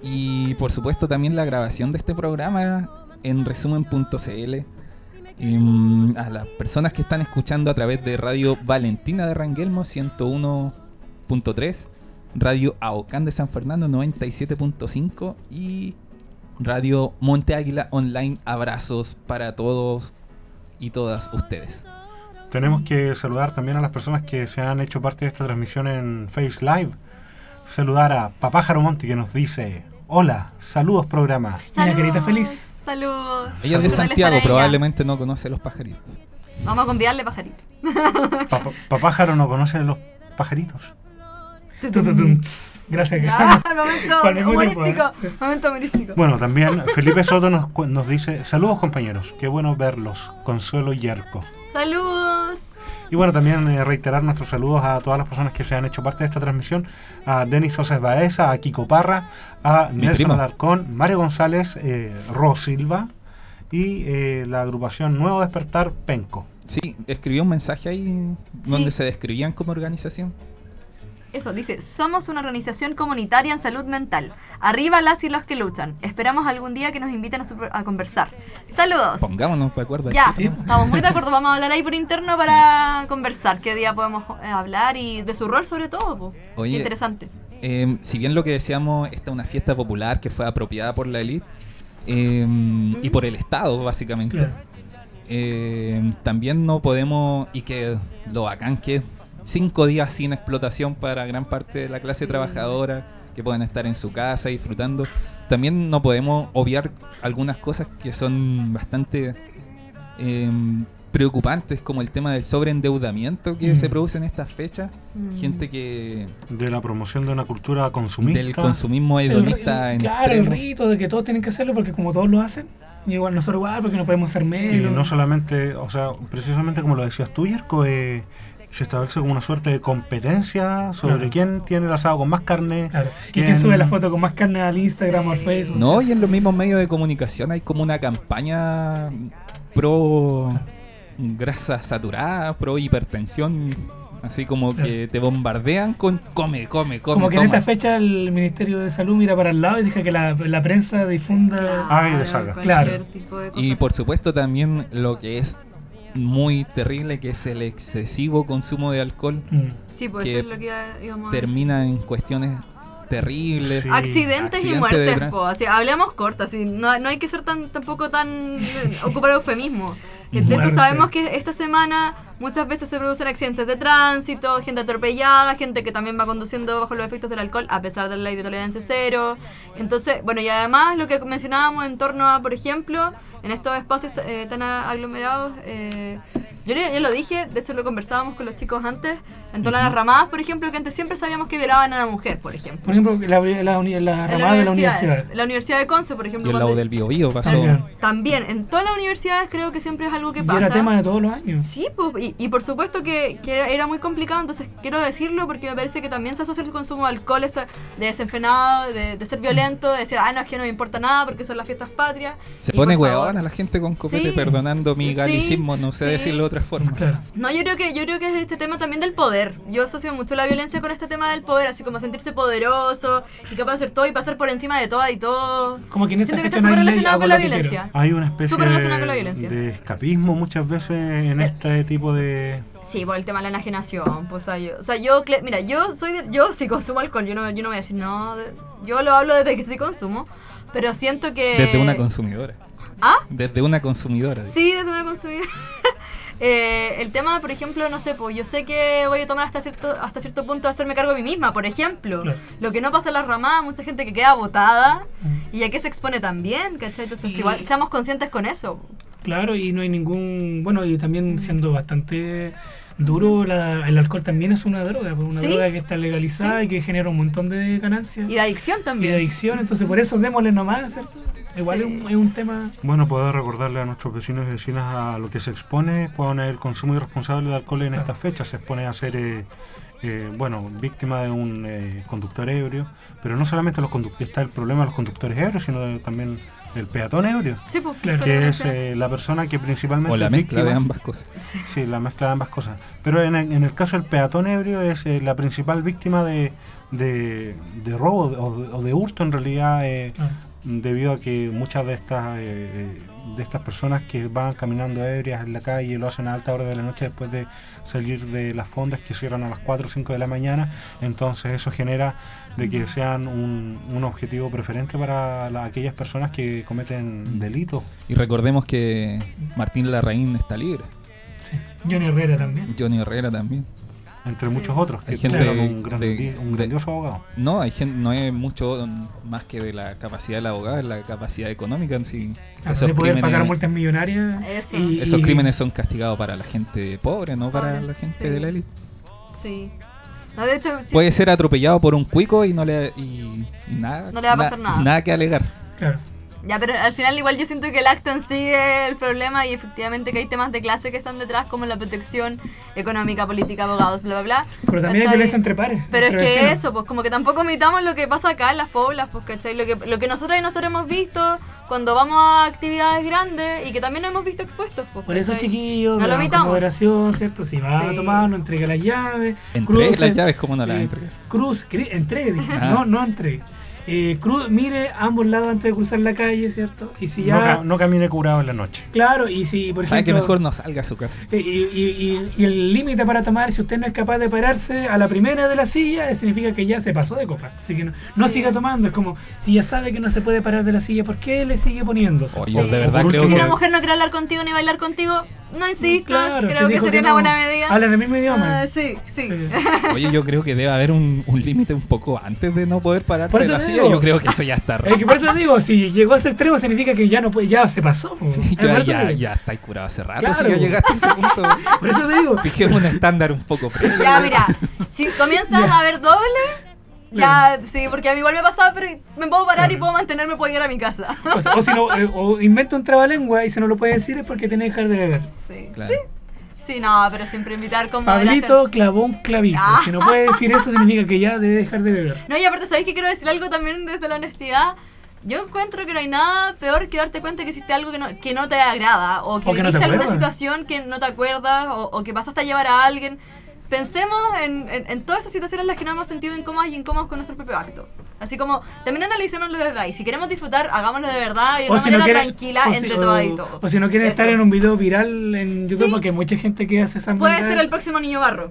y por supuesto también la grabación de este programa en resumen.cl. Em, a las personas que están escuchando a través de Radio Valentina de Ranguelmo 101.3, Radio Aocán de San Fernando 97.5 y Radio Monte Águila Online. Abrazos para todos y todas ustedes. Tenemos que saludar también a las personas que se han hecho parte de esta transmisión en Face Live. Saludar a Papájaro Monti que nos dice, hola, saludos programa. Mira, carita feliz. Saludos. Ella es de Saludos Santiago, probablemente no conoce los pajaritos. Vamos a convidarle pajarito. Pa- Papájaro no conoce los pajaritos. Gracias. Ya, momento Para el mismo tiempo, humorístico. ¿eh? Momento humorístico. Bueno, también Felipe Soto nos, dice, saludos compañeros, qué bueno verlos, Consuelo Yerko. Saludos. Y bueno, también eh, reiterar nuestros saludos a todas las personas que se han hecho parte de esta transmisión, a Denis Sosa Baeza, a Kiko Parra, a Mi Nelson. Alarcón, Mario González, eh, Ro Silva y eh, la agrupación Nuevo Despertar Penco. Sí, escribió un mensaje ahí donde se describían como organización. Eso, dice, somos una organización comunitaria en salud mental. Arriba las y los que luchan. Esperamos algún día que nos inviten a, su- a conversar. Saludos. Pongámonos de acuerdo. Ya, Sí. estamos muy de acuerdo. Vamos a hablar ahí por interno para conversar. ¿Qué día podemos eh, hablar? Y de su rol sobre todo. po. Oye, Qué interesante. Eh, si bien lo que decíamos, esta es una fiesta popular que fue apropiada por la élite eh, y por el Estado, básicamente. Claro. Eh, también no podemos, y que lo bacán que es, cinco días sin explotación para gran parte de la clase Sí. trabajadora, que pueden estar en su casa disfrutando. También no podemos obviar algunas cosas que son bastante eh, preocupantes, como el tema del sobreendeudamiento que Mm. se produce en estas fechas. Mm. Gente que De la promoción de una cultura consumista. del consumismo El- hedonista claro, el extremo. rito de que todos tienen que hacerlo porque como todos lo hacen, y igual nosotros igual porque no podemos ser Y menos. no solamente, o sea, precisamente como lo decías tú, Yerko, eh, se establece como una suerte de competencia sobre Claro. quién tiene el asado con más carne. Claro. ¿Y quién- quién sube la foto con más carne al Instagram o al. Facebook? No, y en los mismos medios de comunicación hay como una campaña pro grasa saturada, pro hipertensión, así como que te bombardean con come, come, come. Como que en esta fecha el Ministerio de Salud mira para el lado y deja que la, la prensa difunda. Ay, de saga. cualquier Claro. tipo de cosas. Y por supuesto también lo que es muy terrible, que es el excesivo consumo de alcohol, Mm. Sí, pues que eso es lo que iba- íbamos a decir. termina en cuestiones terribles. Sí. Accidentes y muertes, po. Así, hablemos corto, así, no, no hay que ser tan tampoco tan eh, ocupar eufemismo. De hecho, sabemos que esta semana muchas veces se producen accidentes de tránsito, gente atropellada, gente que también va conduciendo bajo los efectos del alcohol a pesar de la ley de tolerancia cero. Entonces, bueno, y además lo que mencionábamos en torno a, por ejemplo, en estos espacios eh, tan aglomerados, eh, yo, yo lo dije, de hecho lo conversábamos con los chicos antes, en torno a las ramadas, por ejemplo, que antes siempre sabíamos que violaban a la mujer, por ejemplo. Por ejemplo, la, la, la ramada de la universidad. La Universidad de Conce, por Y ejemplo. el lado del Biobío pasó. También. También, en todas las universidades creo que siempre es algo que Y pasa. era tema de todos los años. Sí, pues, y, y por supuesto que, que era, era muy complicado, entonces quiero decirlo porque me parece que también se asocia el consumo de alcohol esto de desenfrenado, de, de ser violento, de decir, ah, no, es que no me importa nada porque son las fiestas patrias. Se Y, pone huevona la gente con copete Sí, perdonando mi sí, galicismo, no sé sí. decirlo de otra forma. Claro. No, yo creo que yo creo que es este tema también del poder. Yo asocio mucho la violencia con este tema del poder, así como sentirse poderoso y capaz de hacer todo y pasar por encima de todo y todo. Como que en esta Siento que está súper relacionado con la violencia. Hay una especie violencia. de escapismo muchas veces en Eh, este tipo de... Sí, por el tema de la enajenación. Pues, o sea, yo, o sea, yo mira, yo soy de- yo sí consumo alcohol, yo no, yo no voy a decir no, de- yo lo hablo desde que sí consumo, pero siento que Desde una consumidora. ¿Ah? Desde una consumidora. Sí, desde una consumidora. Eh, el tema, por ejemplo, no sé, pues yo sé que voy a tomar hasta cierto hasta cierto punto de hacerme cargo de mí misma, por ejemplo. Claro. Lo que no pasa en las ramadas, mucha gente que queda botada Mm. y a qué se expone también, ¿cachai? Entonces, Y- igual, seamos conscientes con eso. Claro, y no hay ningún. Bueno, y también siendo bastante duro, la- el alcohol también es una droga, pues, una Sí. droga que está legalizada Sí. y que genera un montón de ganancias Y de adicción y también. de adicción, entonces por eso démosle nomás, ¿cierto? Igual Sí. es, un, es un tema. Bueno, poder recordarle a nuestros vecinos y vecinas a lo que se expone con el consumo irresponsable de alcohol en Claro. estas fechas. Se expone a ser, eh, eh, bueno, víctima de un eh, conductor ebrio, pero no solamente los conductores, está el problema de los conductores ebrios, sino de- también el peatón ebrio, Sí, pues, Claro. que es eh, la persona que principalmente O la mezcla de ambas cosas. Sí. Sí, la mezcla de ambas cosas. Pero en el, en el caso del peatón ebrio es eh, la principal víctima de, de, de robo o de, o de hurto en realidad, eh, claro. debido a que muchas de estas de estas personas que van caminando ebrias en la calle lo hacen a alta hora de la noche después de salir de las fondas que cierran a las 4 o 5 de la mañana, entonces eso genera de que sean un, un objetivo preferente para la- aquellas personas que cometen delitos. Y recordemos que Martín Larraín está libre. Sí. Johnny Herrera también. Johnny Herrera también. Entre Sí. muchos otros que Hay gente un, gran- de- un de- grandioso abogado. No, hay gente, no es mucho más que de la capacidad del abogado, es la capacidad económica en sí. Claro, esos, de poder crímenes, pagar multas millonarias. Eso. y- esos y- crímenes son castigados para la gente pobre, no para Pobre, la gente sí. de la élite. Sí. No, de hecho, sí, Puede ser atropellado por un cuico y no le, y, y nada, No le va a pasar na- nada. Nada que alegar. Claro. Ya, pero al final igual yo siento que el acto en sí es el problema y efectivamente que hay temas de clase que están detrás como la protección económica, política, abogados, bla, bla, bla. Pero también hay violencia entre pares. Pero es entre que vecinos. eso, pues como que tampoco imitamos lo que pasa acá en las poblas, pues, ¿cachai? Lo que, lo que nosotros y nosotros hemos visto cuando vamos a actividades grandes y que también nos hemos visto expuestos, pues, Por eso, chiquillos, No lo ¿cierto? Si va Sí. a tomar, no entregue las llaves. Entregue cruce, las llaves, ¿cómo no las eh, entregar? Cruz, entregue, dije. Ah. no, no entregue. Eh, cru- mire ambos lados antes de cruzar la calle, ¿cierto? Y si No, ya. no camine curado en la noche. Claro, y si, por Sabe que ejemplo. mejor no salga a su casa. eh, Y, y- y- y el límite para tomar, si usted no es capaz de pararse a la primera de la silla, eh, significa que ya se pasó de copa. Así que no, no Sí. siga tomando. Es como, si ya sabe que no se puede parar de la silla, ¿por qué le sigue poniéndose? Oye, Sí. de verdad creo Si que... una mujer no quiere hablar contigo ni bailar contigo, no insistas, Claro, creo si que sería que una no. buena medida. Hablan el mismo idioma. Ah, sí, sí. Sí. Oye, yo creo que debe haber un, un límite un poco antes de no poder pararse Por de eso la silla. Yo creo que eso ya está Es que por eso digo, si llegó a ese extremo significa que ya no puede, ya se pasó. Sí, Eh, ya, ya, estáis curado hace rato. Claro. Si ya llegaste a ese punto, por eso te digo. fijemos un estándar un poco previo. Ya, mira, si comienzas Ya. a ver doble, ya, sí, porque a mí igual me pasaba, pero me puedo parar y puedo mantenerme, puedo llegar a mi casa. O, sea, o si no, eh, o inventa un trabalengua y si no lo puede decir es porque tiene que dejar de beber. Sí, Claro. sí. Sí, no, pero siempre invitar con. Pablito clavó un clavito. Ah. Si no puede decir eso significa que ya debe dejar de beber. No, y aparte, ¿sabéis que quiero decir algo también desde la honestidad? Yo encuentro que no hay nada peor que darte cuenta que hiciste algo que no, que no te agrada o que O que no te viviste alguna situación que no te acuerdas o, o que pasaste a llevar a alguien. Pensemos en, en- en todas esas situaciones en las que nos hemos sentido incómodas y incómodos con nuestro propio acto. Así como, también analicémoslo desde ahí. Si queremos disfrutar, hagámoslo de verdad y de una si no manera quieren, tranquila si- entre o- todas y todo. o si no quieren estar Eso. en un video viral en YouTube Sí. porque mucha gente que hace esa Puede ser el próximo niño barro.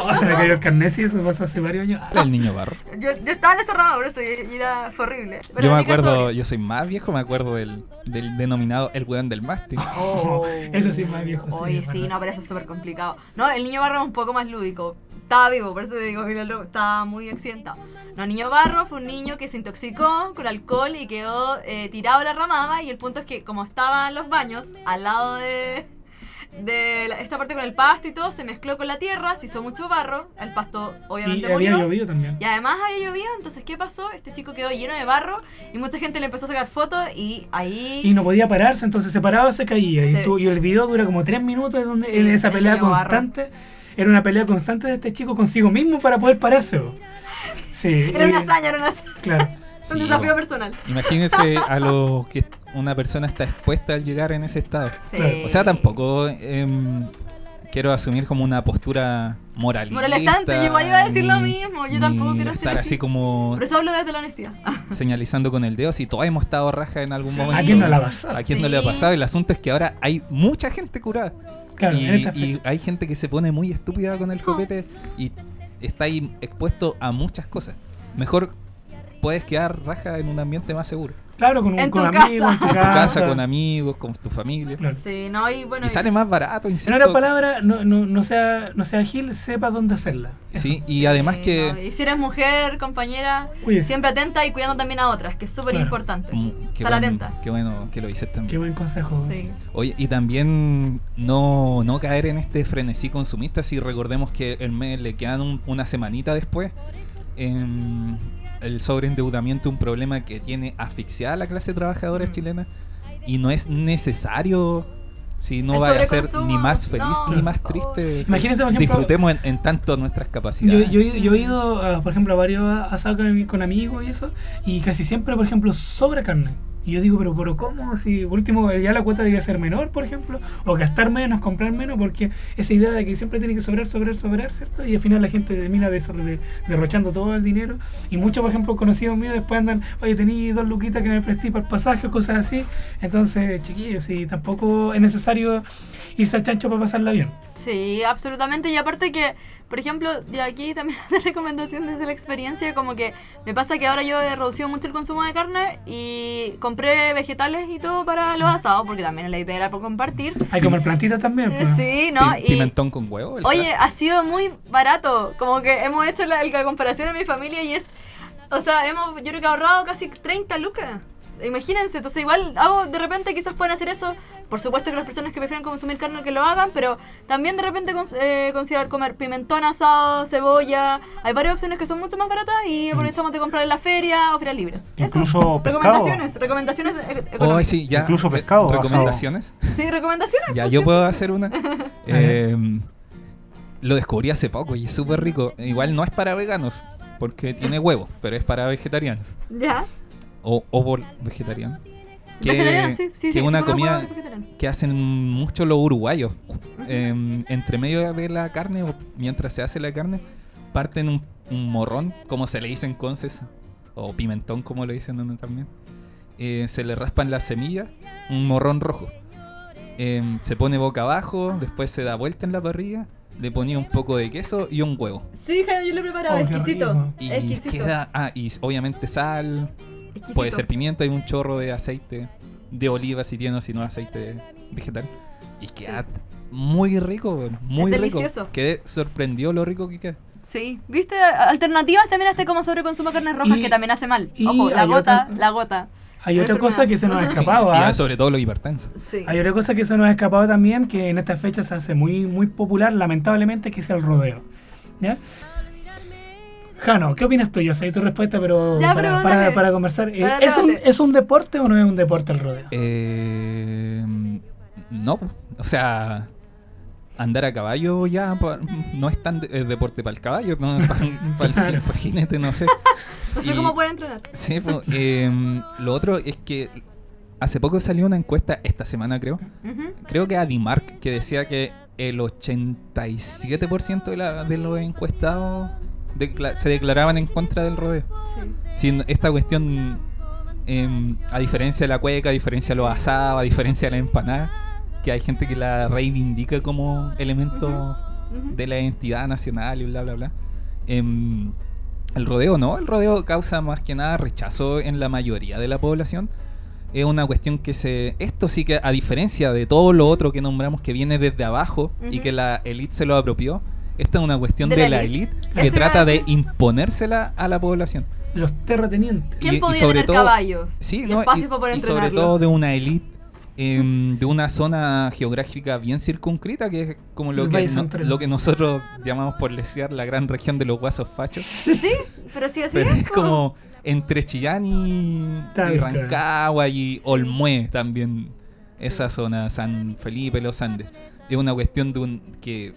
Oh, se me cayó el carnet y eso pasó hace varios años. El niño barro. Yo, yo estaba en esa rama por eso y, era horrible. Pero yo me mi caso, acuerdo, yo soy más viejo, me acuerdo del, del denominado el weón del mástil. Oh. Eso sí es más viejo. sí, Oye, sí, verdad. no, pero eso es súper complicado. No, el niño barro es un poco más lúdico. Estaba vivo, por eso te digo, estaba muy accidentado. No, niño barro fue un niño que se intoxicó con alcohol y quedó eh, tirado de la ramada. Y el punto es que, como estaban los baños al lado de, de la- esta parte con el pasto y todo, se mezcló con la tierra, se hizo mucho barro. El pasto, Y obviamente, había murió. llovido también. Y además había llovido, entonces ¿qué pasó? Este chico quedó lleno de barro y mucha gente le empezó a sacar fotos y ahí... Y no podía pararse, entonces se paraba, se caía. Sí. Y, tú- y el video dura como tres minutos donde Sí, esa el pelea barro. Era una pelea constante de este chico consigo mismo para poder pararse. bo. Sí. Era y- una hazaña, era una hazaña. Claro. Un Sí, desafío bo. personal. Imagínense a lo que una persona está expuesta al llegar en ese estado. Sí. Claro. O sea, tampoco em, quiero asumir como una postura moralista. Moralizante, yo igual iba a decir lo ni- mismo, yo tampoco quiero estar así así. como Por eso hablo desde la honestidad. señalizando con el dedo si todos hemos estado raja en algún Sí. momento. ¿A quién no la ha pasado? ¿A quién no le ha Sí. pasado? El asunto es que ahora hay mucha gente curada. Claro, y, en esta y fecha. hay gente que se pone muy estúpida con el copete y está ahí expuesto a muchas cosas. Mejor puedes quedar raja en un ambiente más seguro. Claro, con, un, En con tu amigos, casa. en tu En tu casa. casa, con amigos, con tu familia. Claro. Sí, no, y bueno. Y sale más barato, En insisto. otras palabras, no, no, no, sea, no sea Gil, sepa dónde hacerla. Eso. Sí, y además que... no, y si eres mujer, compañera, Cuídese. siempre atenta y cuidando también a otras, que es súper importante. Mm, qué, Estar atenta. qué bueno que lo dices también. Qué buen consejo. Sí. Oye, y también no, no caer en este frenesí consumista si recordemos que el mes le quedan un- una semanita después. em, el sobreendeudamiento es un problema que tiene asfixiada a la clase trabajadora chilena y no es necesario si no va a ser ni más feliz no, ni más triste. Imagínense, por ejemplo- Disfrutemos en, en tanto nuestras capacidades. yo, he- yo he ido, a, por ejemplo, a varios asados con, con amigos y eso, y casi siempre, por ejemplo, sobra carne. Y yo digo, pero, pero ¿cómo? Si por último ya la cuota debería ser menor, por ejemplo, o gastar menos, comprar menos, porque esa idea de que siempre tiene que sobrar, sobrar, sobrar, ¿cierto? Y al final la gente termina de, de- derrochando todo el dinero. Y muchos, por ejemplo, conocidos míos después andan, oye, tení dos luquitas que me presté para el pasaje cosas así. Entonces, chiquillos, sí, tampoco es necesario irse al chancho para pasarla bien. Sí, absolutamente. Y aparte que, por ejemplo, de aquí también de recomendación desde la experiencia, como que me pasa que ahora yo he reducido mucho el consumo de carne y compré vegetales y todo para los asados, porque también la idea era por compartir. Hay que comer plantitas también. Pues. Sí, ¿no? Y, Pimentón con huevo. oye, ha sido muy barato. Como que hemos hecho la, la comparación en mi familia y es. O sea, hemos, yo creo que ahorrado casi 30 lucas. Imagínense, entonces igual hago, de repente quizás pueden hacer eso. Por supuesto que las personas que prefieren consumir carne que lo hagan, pero también de repente cons- eh, considerar comer pimentón asado, cebolla. Hay varias opciones que son mucho más baratas y aprovechamos de comprar en la feria o ferias libres. Eso. Incluso pescado. Recomendaciones, recomendaciones e- económicas. sí, ya. Incluso pescado, ¿Recomendaciones? Sí, recomendaciones. Ya, pues, yo sí. puedo hacer una. Eh, lo descubrí hace poco y es súper rico. Igual no es para veganos, porque tiene huevos, pero es para vegetarianos. Ya. O ovo vegetariano. Que, Vegetariano, sí, sí, que sí, es una comida que hacen mucho los uruguayos. Eh, entre medio de la carne, o mientras se hace la carne, parten un, un morrón, como se le dice en Conces, o pimentón, como le dicen también. Eh, se le raspan las semillas, un morrón rojo. Eh, se pone boca abajo, después se da vuelta en la parrilla, le ponía un poco de queso y un huevo. Sí, hija, yo lo he preparado, Oh, exquisito. Y Exquisito. queda, ah, y obviamente sal, exquisito. puede ser pimienta y un chorro de aceite de oliva si tiene o si no aceite vegetal. Y queda muy rico, muy Es rico. delicioso. Quedé sorprendido lo rico que queda. Sí, ¿viste? Alternativas también a este como sobreconsumo de carnes rojas Y- que también hace mal. Ojo, la hay gota, otra- la gota. Hay otra cosa que se nos ha Sí, escapado, ¿ah? sobre todo los hipertensos. Sí. Hay otra cosa que se nos ha escapado también, que en estas fechas se hace muy, muy popular, lamentablemente, que es el rodeo. ¿Ya? Jano, ¿qué opinas tú? Yo sé tu respuesta, pero Ya, para, para, para conversar. eh, Para ¿es, un. ¿Es un deporte o no es un deporte el rodeo? Eh, no, o sea, andar a caballo ya no es tan de- deporte para el caballo, no para el, para el jinete, no sé. No sé Y- cómo puede entrenar. Sí, pues, lo otro es que hace poco salió una encuesta, esta semana creo, creo que Adimark, que decía que el 87% de, la- de los encuestados decla- se declaraban en contra del rodeo. Sí. Sin esta cuestión, em, a diferencia de la cueca, a diferencia de los asados, a diferencia de la empanada, que hay gente que la reivindica como elemento de la identidad nacional y bla, bla, bla. Em, el rodeo no, el rodeo causa más que nada rechazo en la mayoría de la población. Es una cuestión que se... Esto sí que, a diferencia de todo lo otro que nombramos que viene desde abajo y que la élite se lo apropió, esta es una cuestión De de, la élite. que trata de imponérsela a la población. Los terratenientes. ¿Quién y- y podía sobre tener todo- caballo? Sí, y no, espacio para poder y sobre todo de una élite em, de una zona geográfica bien circunscrita, que es como lo que, no- lo que nosotros llamamos por lesear la gran región de los guasos fachos. Sí, pero sí así Pero es. es como entre Chillán y, y. Rancagua y Sí. Olmué también, esa zona, San Felipe, Los Andes. Es una cuestión de un que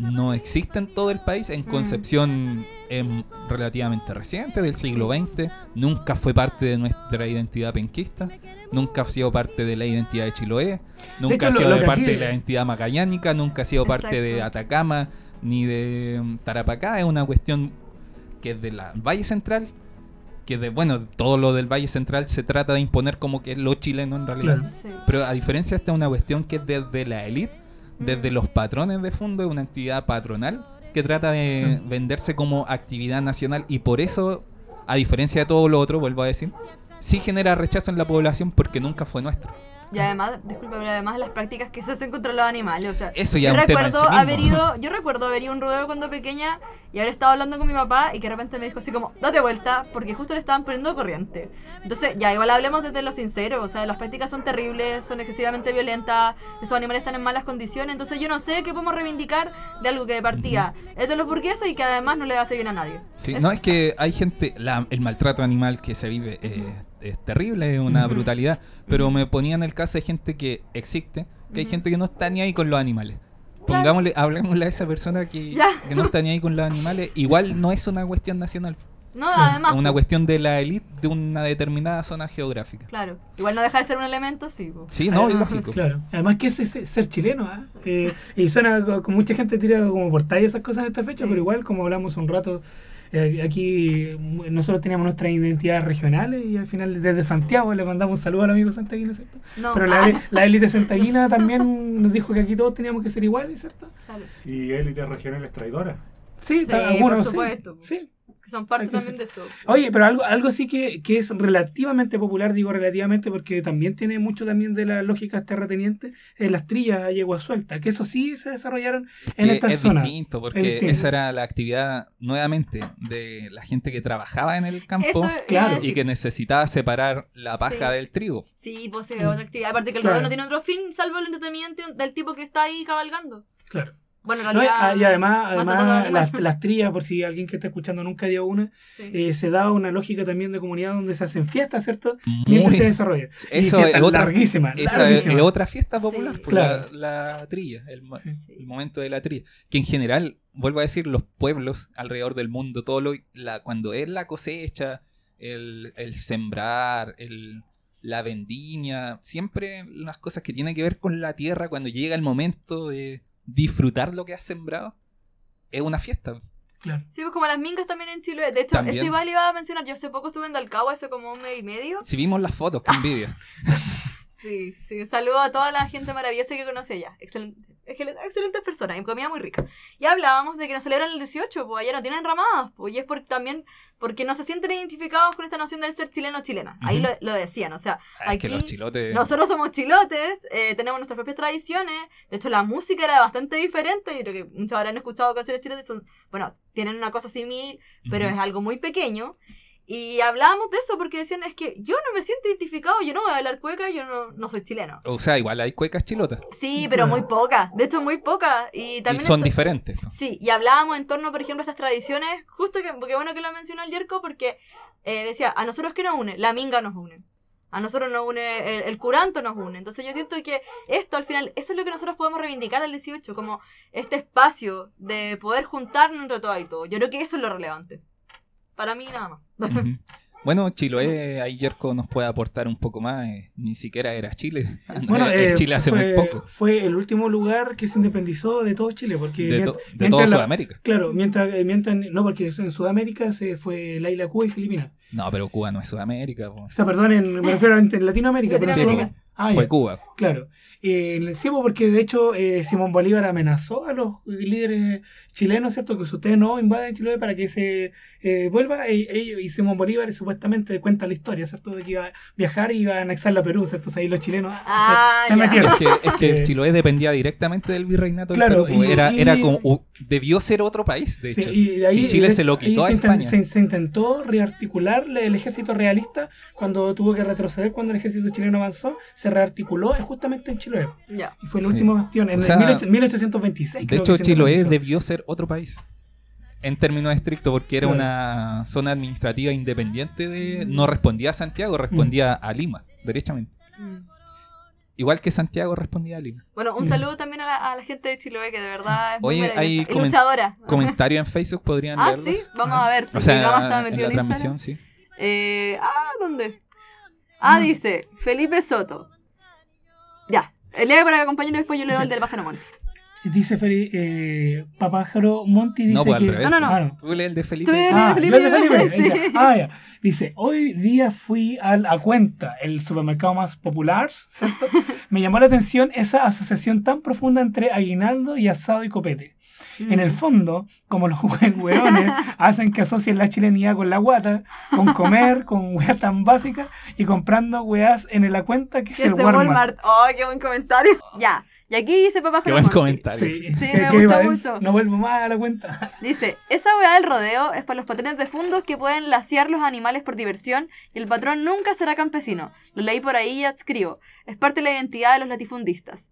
no existe en todo el país. En Mm. Concepción es relativamente reciente, del siglo XX. Nunca fue parte de nuestra identidad penquista. Nunca ha sido parte de la identidad de Chiloé. Nunca hecho, ha sido lo de que parte aquí- de la identidad magallánica. Nunca ha sido parte de. Atacama ni de mm, Tarapacá. Es una cuestión que es de la Valle Central. Que de, bueno, todo lo del Valle Central se trata de imponer como que es lo chileno en realidad. Claro. Sí. Pero a diferencia, esta es una cuestión que es desde la élite, desde Mm. los patrones de fondo, es una actividad patronal que trata de venderse como actividad nacional y por eso, a diferencia de todo lo otro, vuelvo a decir, sí genera rechazo en la población porque nunca fue nuestro. Y además, disculpa, pero además las prácticas que se hacen contra los animales, o sea, Eso ya yo un recuerdo haber ido, yo recuerdo haber ido a un rodeo cuando pequeña y haber estado hablando con mi papá y que de repente me dijo así como, date vuelta, porque justo le estaban poniendo corriente. Entonces, ya, igual hablemos desde lo sincero, o sea, las prácticas son terribles, son excesivamente violentas, esos animales están en malas condiciones, entonces yo no sé qué podemos reivindicar de algo que de partida es de los burgueses y que además no le hace bien a nadie. Sí, Eso. no, es que hay gente, la- el maltrato animal que se vive eh, es terrible, es una brutalidad, pero me ponía en el caso de gente que existe, que hay gente que no está ni ahí con los animales. Pongámosle, hablemosle a esa persona que, que no está ni ahí con los animales. Igual no es una cuestión nacional, No, además... es una cuestión de la élite de una determinada zona geográfica. Claro, igual no deja de ser un elemento, sí. po. Sí, no, es Además, lógico. Claro. Además que es ser, ser chileno, ¿ah? Eh, y suena co- como mucha gente tira como por talla esas cosas en esta fecha, Sí. pero igual como hablamos un rato, eh, aquí mu- nosotros teníamos nuestras identidades regionales y al final desde Santiago le mandamos un saludo al amigo santiaguino, ¿cierto? No, Pero la, la élite santiaguina también nos dijo que aquí todos teníamos que ser iguales, ¿cierto? claro. Y élites regionales traidoras. Sí, Sí, algunos por sí. supuesto. Sí, que son parte también de eso. Oye, pero algo, algo sí que, que es relativamente popular, digo relativamente porque también tiene mucho también de las lógicas terratenientes, es las trillas a yegua suelta, que eso sí se desarrollaron en Que esta es zona. distinto, porque Es distinto. esa era la actividad nuevamente de la gente que trabajaba en el campo Eso claro, y que necesitaba separar la paja Sí. del trigo. Sí, pues sí, es otra actividad. Aparte que el Claro. rodeo no tiene otro fin salvo el entretenimiento del tipo que está ahí cabalgando. Claro. Bueno, en No, y, realidad. y además, además las, las trillas, por si alguien que está escuchando nunca dio una, Sí. eh, se da una lógica también de comunidad donde se hacen fiestas, ¿cierto? Muy- Mientras se desarrolla. Y Eso es otra, larguísimas, esa es, otra fiesta popular, Sí. pues, Claro. la, la trilla, el, mo- Sí. el momento de la trilla. Que en general, vuelvo a decir, los pueblos alrededor del mundo, todo lo, la, cuando es la cosecha, el, el sembrar, el, la vendimia, siempre las cosas que tienen que ver con la tierra, cuando llega el momento de disfrutar lo que has sembrado, es una fiesta. Claro. Sí, pues como las mingas también en Chile. De hecho, También. eso igual iba a mencionar. Yo hace poco estuve en Dalcao, hace como un mes y medio. Si vimos las fotos, qué envidia. Sí, sí. Saludo a toda la gente maravillosa que conoce allá. Excelente, excel- excelentes personas y comida muy rica. Y hablábamos de que nos celebran el 18, pues allá no tienen ramadas. Pues, y es porque, también porque no se sienten identificados con esta noción de ser chileno-chilena. Ahí lo, lo decían. O sea, Ah, es que aquí los chilotes... nosotros somos chilotes, eh, tenemos nuestras propias tradiciones. De hecho, la música era bastante diferente. Yo creo que muchos habrán escuchado canciones chilotes. Son, bueno, tienen una cosa similar, pero es algo muy pequeño. Y hablábamos de eso porque decían, es que yo no me siento identificado, yo no voy a hablar cueca, yo no, no soy chileno. O sea, igual hay cuecas chilotas. Sí, pero muy poca. De hecho, muy poca. Y Y también son diferentes. Sí, y hablábamos en torno, por ejemplo, a estas tradiciones, justo que, porque bueno que lo mencionó el Yerko, porque eh, decía, a nosotros que nos une, la minga nos une. A nosotros nos une, el, el curanto nos une. Entonces yo siento que esto al final, eso es lo que nosotros podemos reivindicar al 18, como este espacio de poder juntarnos entre todo y todo. Yo creo que eso es lo relevante. Para mí nada más. Bueno, Chiloé, ahí Yerko nos puede aportar un poco más. eh, ni siquiera era Chile. Bueno, Es eh, Chile hace fue, muy poco. Fue el último lugar que se independizó de todo Chile, porque De, to- de toda la- Sudamérica. Claro, mientras, eh, mientras, no, porque en Sudamérica se fue la isla Cuba y Filipinas. No, pero Cuba no es Sudamérica. O sea, perdón, en, me refiero a en Latinoamérica. pero en Latinoamérica. Sudamérica- Ah, Fue ya, Cuba. Claro. Eh, sí, pues, porque de hecho eh, Simón Bolívar amenazó a los líderes chilenos, ¿cierto? Que si ustedes no invaden Chile para que se eh, vuelva, e- ellos y Simón Bolívar supuestamente cuenta la historia, ¿cierto? De que iba a viajar y iba a anexarla a Perú, ¿cierto? O sea, ahí los chilenos se- Ah, se, metieron. Es que, es que Eh, Chiloé dependía directamente del virreinato del Claro, Perú, po. y- era, y- era como, debió ser otro país, de Sí, hecho. y de ahí, si Chile de se lo quitó a España. Se, se intentó rearticular el ejército realista cuando tuvo que retroceder cuando el ejército chileno avanzó, se rearticuló eh, justamente en Chiloé. Y fue el Sí. último bastión en O el sea, 18- 1826. De hecho, Chiloé debió ser otro país. En términos estrictos, porque era Claro. una zona administrativa independiente de. No respondía a Santiago, respondía a Lima, derechamente. Mm. Igual que Santiago respondía a Lima. Bueno, un Sí. saludo también a la, a la gente de Chiloé, que de verdad es muy Oye, hay comen- luchadora. Comentarios en Facebook podrían Ah, leerlos. sí, vamos a ver. O sea, en metido la en transmisión, sí. Eh, ah, ¿dónde? Ah, dice Felipe Soto. Ya, lee para que acompañe después yo leo Sí. el del pájaro monte. Dice Feli, eh, Papájaro Monti dice No, pues que... revés. No, no, no. Ah, no. Tú lees el de Felipe. Tú lees- Ah, Felipe, el de Felipe. sí. Dice, ah, ya. Dice, hoy día fui al, a Cuenta, el supermercado más popular, ¿cierto? Me llamó la atención esa asociación tan profunda entre aguinaldo y asado y copete. En Mm. el fondo, como los hue- hueones hacen que asocien la chilenidad con la guata, con comer, con weas tan básicas y comprando weas en la cuenta que es el este Walmart. Walmart. Oh, qué buen comentario. Ya. Y aquí dice Papá Qué buen comentario. Sí, Sí, me gustó ¿eh? mucho. No vuelvo más a la cuenta. Dice, esa weá del rodeo es para los patrones de fundos que pueden laciar los animales por diversión y el patrón nunca será campesino. Lo leí por ahí y adscribo. Es parte de la identidad de los latifundistas.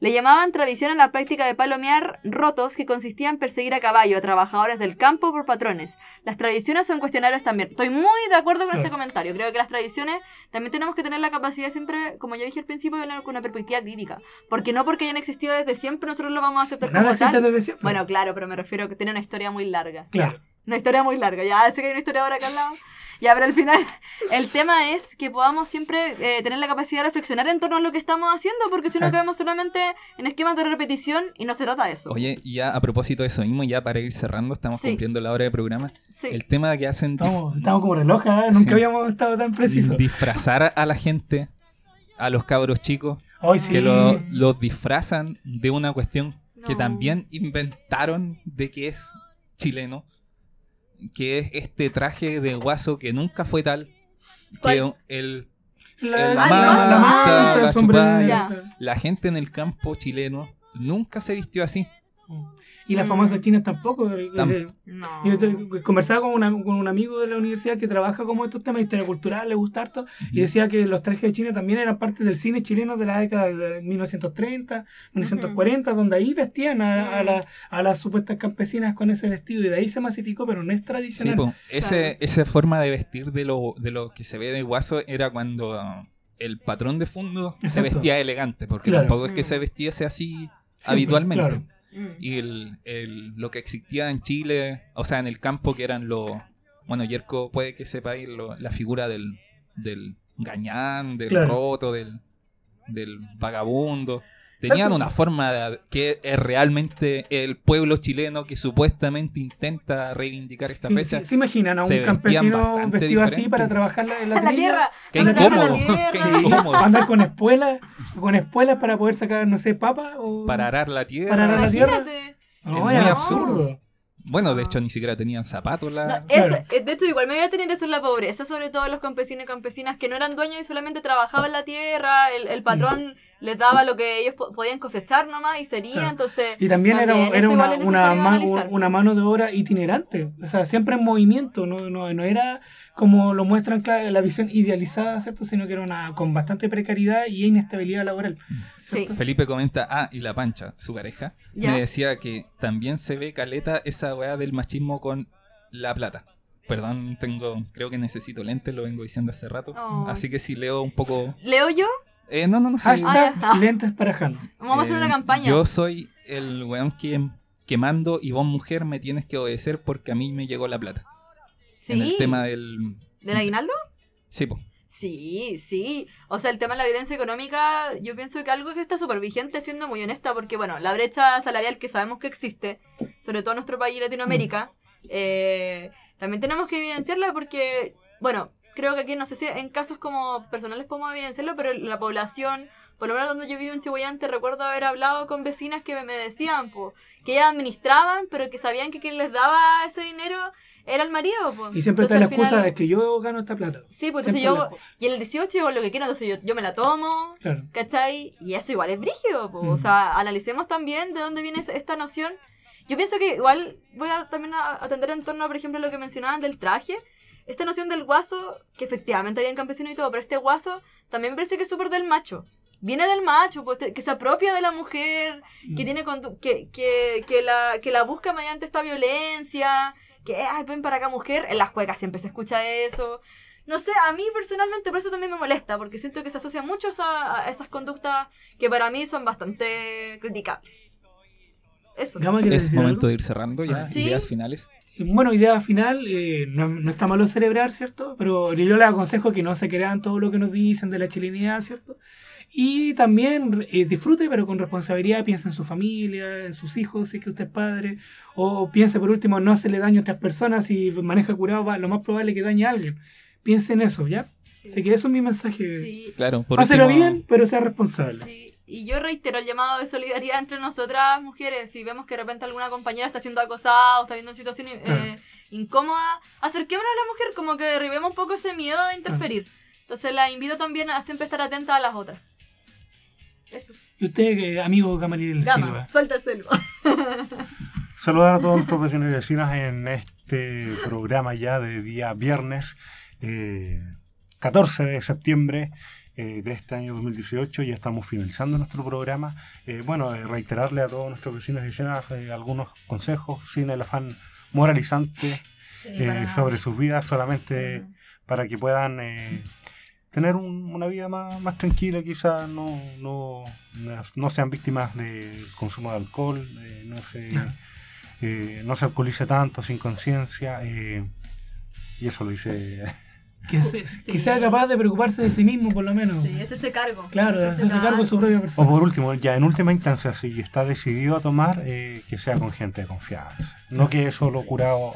Le llamaban tradición a la práctica de palomear rotos que consistía en perseguir a caballo a trabajadores del campo por patrones. Las tradiciones son cuestionarios también. Estoy muy de acuerdo con este comentario. Creo que las tradiciones también tenemos que tener la capacidad siempre, como ya dije al principio, de hablar con una perspectiva crítica. Porque no porque hayan existido desde siempre nosotros lo vamos a aceptar Nada como tal. desde siempre. Bueno, claro, pero me refiero a que tiene una historia muy larga. Claro. Una historia muy larga. Ya sé que hay una historia ahora acá al lado. Ya, pero al final, el tema es que podamos siempre eh, tener la capacidad de reflexionar en torno a lo que estamos haciendo, porque si no quedamos solamente en esquemas de repetición y no se trata de eso. Oye, y ya a propósito de eso mismo, ya para ir cerrando, estamos Sí. cumpliendo la hora de programa. sí. El tema que hacen Estamos, estamos como reloj, ¿eh? nunca Sí. habíamos estado tan precisos. disfrazar a la gente, a los cabros chicos, Hoy sí. que lo- los disfrazan de una cuestión que No. también inventaron de que es chileno. Que es este traje de guaso que nunca fue tal. Que ¿Cuál? el, La, el Ah, manta, la manta, el la. Ya. la gente en el campo chileno nunca se vistió así. Y las Mm. famosas chinas tampoco. eh, eh, No. Yo te- conversaba con, una- con un amigo de la universidad que trabaja como estos temas de historia cultural, le gusta harto, y decía que los trajes de China también eran parte del cine chileno de la década de 1930, 1940, donde ahí vestían a, a, la- a las supuestas campesinas con ese vestido, y de ahí se masificó, pero no es Sí, tradicional. po. Ese, Claro. esa forma de vestir de lo, de lo que se ve de guaso era cuando el patrón de fondo se vestía elegante, porque Claro. tampoco es que Mm. se vestiese así Siempre, habitualmente. claro. Mm. Y el, el- lo que existía en Chile, o sea, en el campo, que eran los. Bueno, Yerko puede que sepáis lo- la figura del, del gañán, del Claro. roto, del, del vagabundo. Tenían una forma de- que es realmente el pueblo chileno que supuestamente intenta reivindicar esta Sí, fecha. sí, ¿Se imaginan a un campesino vestido así para trabajar la- en la, tierra. Qué incómodo, qué. Andar con espuelas, con espuelas para poder sacar, no sé, papa o... Para arar la tierra. Para arar la tierra. No, Es muy absurdo. Bueno, de hecho, ni siquiera tenían zapatos. La... No, Claro. es- eh, de hecho, igual me voy a tener eso en la pobreza, sobre todo los campesinos y campesinas que no eran dueños y solamente trabajaban la tierra, el, el patrón les daba lo que ellos po- podían cosechar nomás y sería, Claro. entonces... Y también, era, también era eso una, mano de obra itinerante, o sea, siempre en movimiento, no, no, no era como lo muestran la visión idealizada, ¿cierto? Sino que era una con bastante precariedad y inestabilidad laboral. Sí. Felipe comenta, ah, y la pancha, su pareja, Ya. me decía que también se ve caleta esa weá del machismo con la plata. Perdón, tengo, creo que necesito lentes, lo vengo diciendo hace rato. Ay. Así que si leo un poco. ¿Leo yo? Eh, no, no, no. Hashtag Ah, lentes para Jano. Vamos a hacer Eh, una campaña. Yo soy el weón que, que mando y vos, mujer, me tienes que obedecer porque a mí me llegó la plata. ¿Sí? En el tema del. ¿Del aguinaldo? Sí, po. Sí, sí. O sea, el tema de la evidencia económica, yo pienso que algo que está súper vigente, siendo muy honesta, porque, bueno, la brecha salarial que sabemos que existe, sobre todo en nuestro país, Latinoamérica, eh, también tenemos que evidenciarla porque, bueno, creo que aquí, no sé si en casos como personales podemos evidenciarlo, pero la población, por lo menos donde yo vivo en Chihuayante, recuerdo haber hablado con vecinas que me decían, po, que ellas administraban, pero que sabían que quien les daba ese dinero era el marido. Po. Y siempre está la Entonces, excusa final- de que yo gano esta plata. Sí, pues entonces yo. Y en el 18 yo lo que quiero, entonces yo, yo me la tomo. Claro. ¿Cachai? Y eso igual es brígido. po. O Mm. sea, analicemos también de dónde viene es- esta noción. Yo pienso que igual voy a también a atender en torno, por ejemplo, a lo que mencionaban del traje. Esta noción del guaso, que efectivamente había en campesino y todo, pero este guaso también me parece que es súper del macho. Viene del macho, pues, te- que se apropia de la mujer, que Mm. tiene que, que, que, la, que la busca mediante esta violencia, que, ay, ven para acá mujer, en las juegas siempre se escucha eso. No sé, a mí personalmente por eso también me molesta, porque siento que se asocia mucho a, a esas conductas que para mí son bastante criticables. Eso. Gama, ¿quieres Es momento algo? de ir cerrando ya. Sí. Ideas finales. Bueno, idea final, eh, no, no está malo celebrar, ¿cierto? Pero yo les aconsejo que no se crean todo lo que nos dicen de la chilenidad, ¿cierto? Y también eh, disfrute, pero con responsabilidad, piense en su familia, en sus hijos, si es que usted es padre, o piense por último no hacerle daño a otras personas, si maneja curado, va, lo más probable es que dañe a alguien. Piense en eso, ¿ya? Sí. Así que eso es mi mensaje. Sí, Claro, por Páselo último- bien, pero sea responsable. sí. Y yo reitero el llamado de solidaridad entre nosotras mujeres. Si vemos que de repente alguna compañera está siendo acosada o está viendo una situación eh, incómoda, acerquémonos a la mujer, como que derribemos un poco ese miedo de interferir. Entonces la invito también a siempre estar atenta a las otras. Eso. Y usted, eh, amigo Gamaliel Silva. Gama, suelta el celo. Saludar a todos nuestros vecinos y vecinas en este programa ya de día viernes eh, 14 de septiembre eh, de este año 2018. Ya estamos finalizando nuestro programa. Eh, bueno, eh, reiterarle a todos nuestros vecinos y vecinas eh, algunos consejos sin el afán moralizante eh, sobre sus vidas, solamente para que puedan eh, tener un- una vida más, más tranquila, quizás no, no, no- sean víctimas del consumo de alcohol, eh, no se eh, no se alcoholice tanto sin conciencia eh, y eso lo dice Que, se- que sea capaz de preocuparse de sí mismo, por lo menos. Sí, es ese cargo. Claro, Es ese cargo de su propia o persona. por último ya en última instancia si está decidido a tomar eh, que sea con gente de confianza no que eso lo curado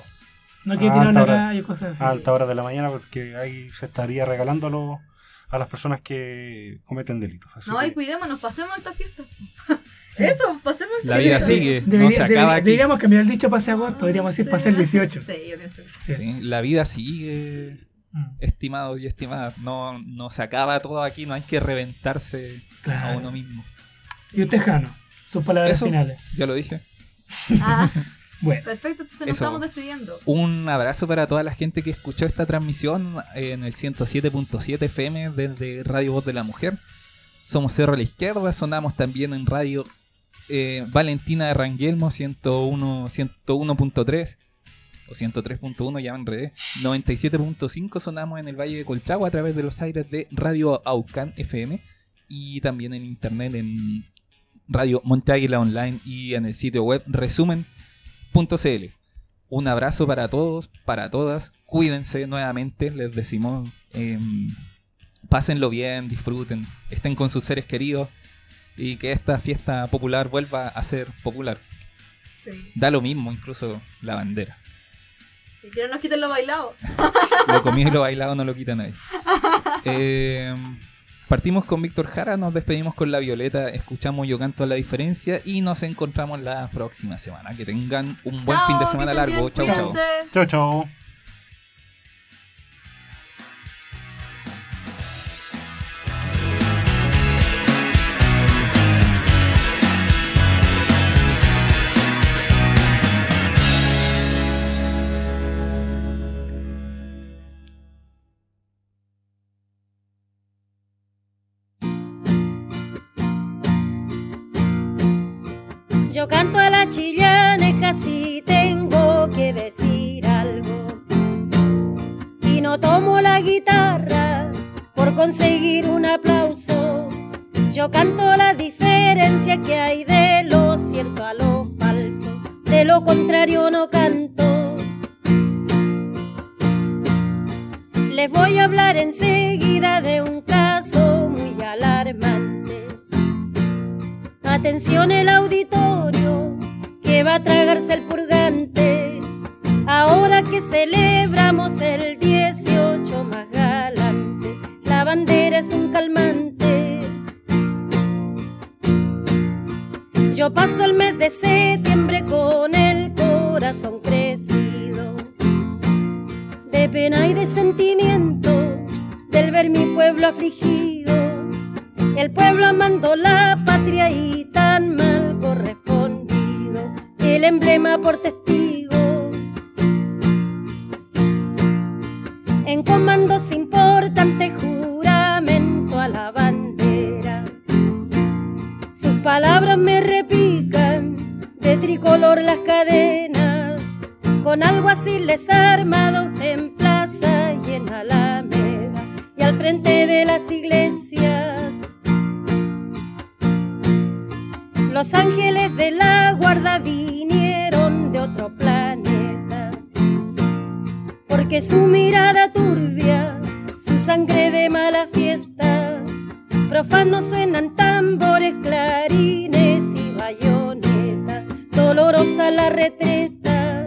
No quiere a tirar alta la hora- calle, cosas así. a alta hora de la mañana porque ahí se estaría regalando a las personas que cometen delitos. Así No, y que- cuidémonos, pasemos esta fiesta. Sí. Eso, pasemos La vida sigue, no se acaba aquí. Deberíamos cambiar el dicho pase agosto, deberíamos decir pase el 18. Sí, yo pienso que sí. La vida sigue, estimados y estimadas. No, no se acaba todo aquí, no hay que reventarse a uno mismo. Y usted, Jano, sus palabras Eso, finales. ya lo dije. Ah, Bueno, perfecto, entonces nos Eso. estamos despidiendo. Un abrazo para toda la gente que escuchó esta transmisión en el 107.7 FM desde Radio Voz de la Mujer. Somos Cerro a la Izquierda, sonamos también en Radio eh, Valentina de Ranguelmo 101 101.3 o 103.1, ya me enredé. 97.5 sonamos en el Valle de Colchagua a través de los aires de Radio Aucan FM y también en internet en Radio Monte Águila Online y en el sitio web Un abrazo para todos, para todas. Cuídense nuevamente, les decimos. em, pásenlo bien, disfruten, estén con sus seres queridos y que esta fiesta popular vuelva a ser popular. Sí. Da lo mismo, incluso la bandera. Si quieren nos quiten lo bailado. Lo comido y lo bailado no lo quita nadie. Eh, partimos con Víctor Jara, nos despedimos con La Violeta, escuchamos Yo Canto a la Diferencia y nos encontramos la próxima semana. Que tengan un buen Chao, fin de semana largo. chau. cuídense. Chao, chao. Porque su mirada turbia, su sangre de mala fiesta, profanos suenan tambores, clarines y bayonetas, dolorosa la retreta.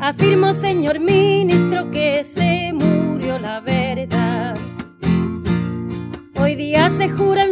Afirmo, señor ministro, que se murió la verdad. Hoy día se jura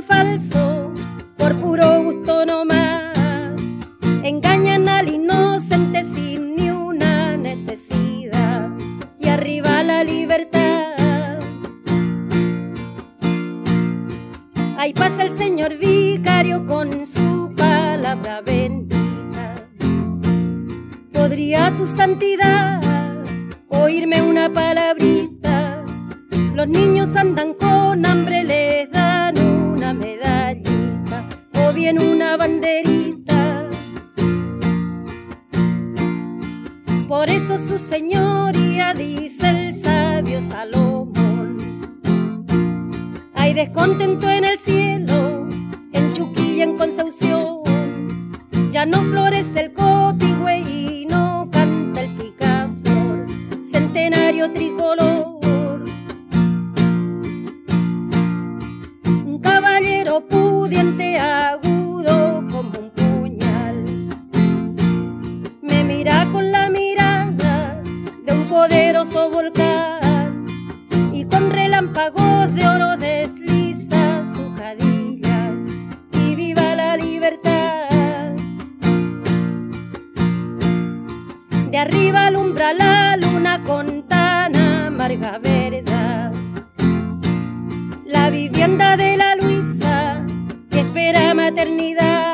vivienda de la Luisa que espera maternidad.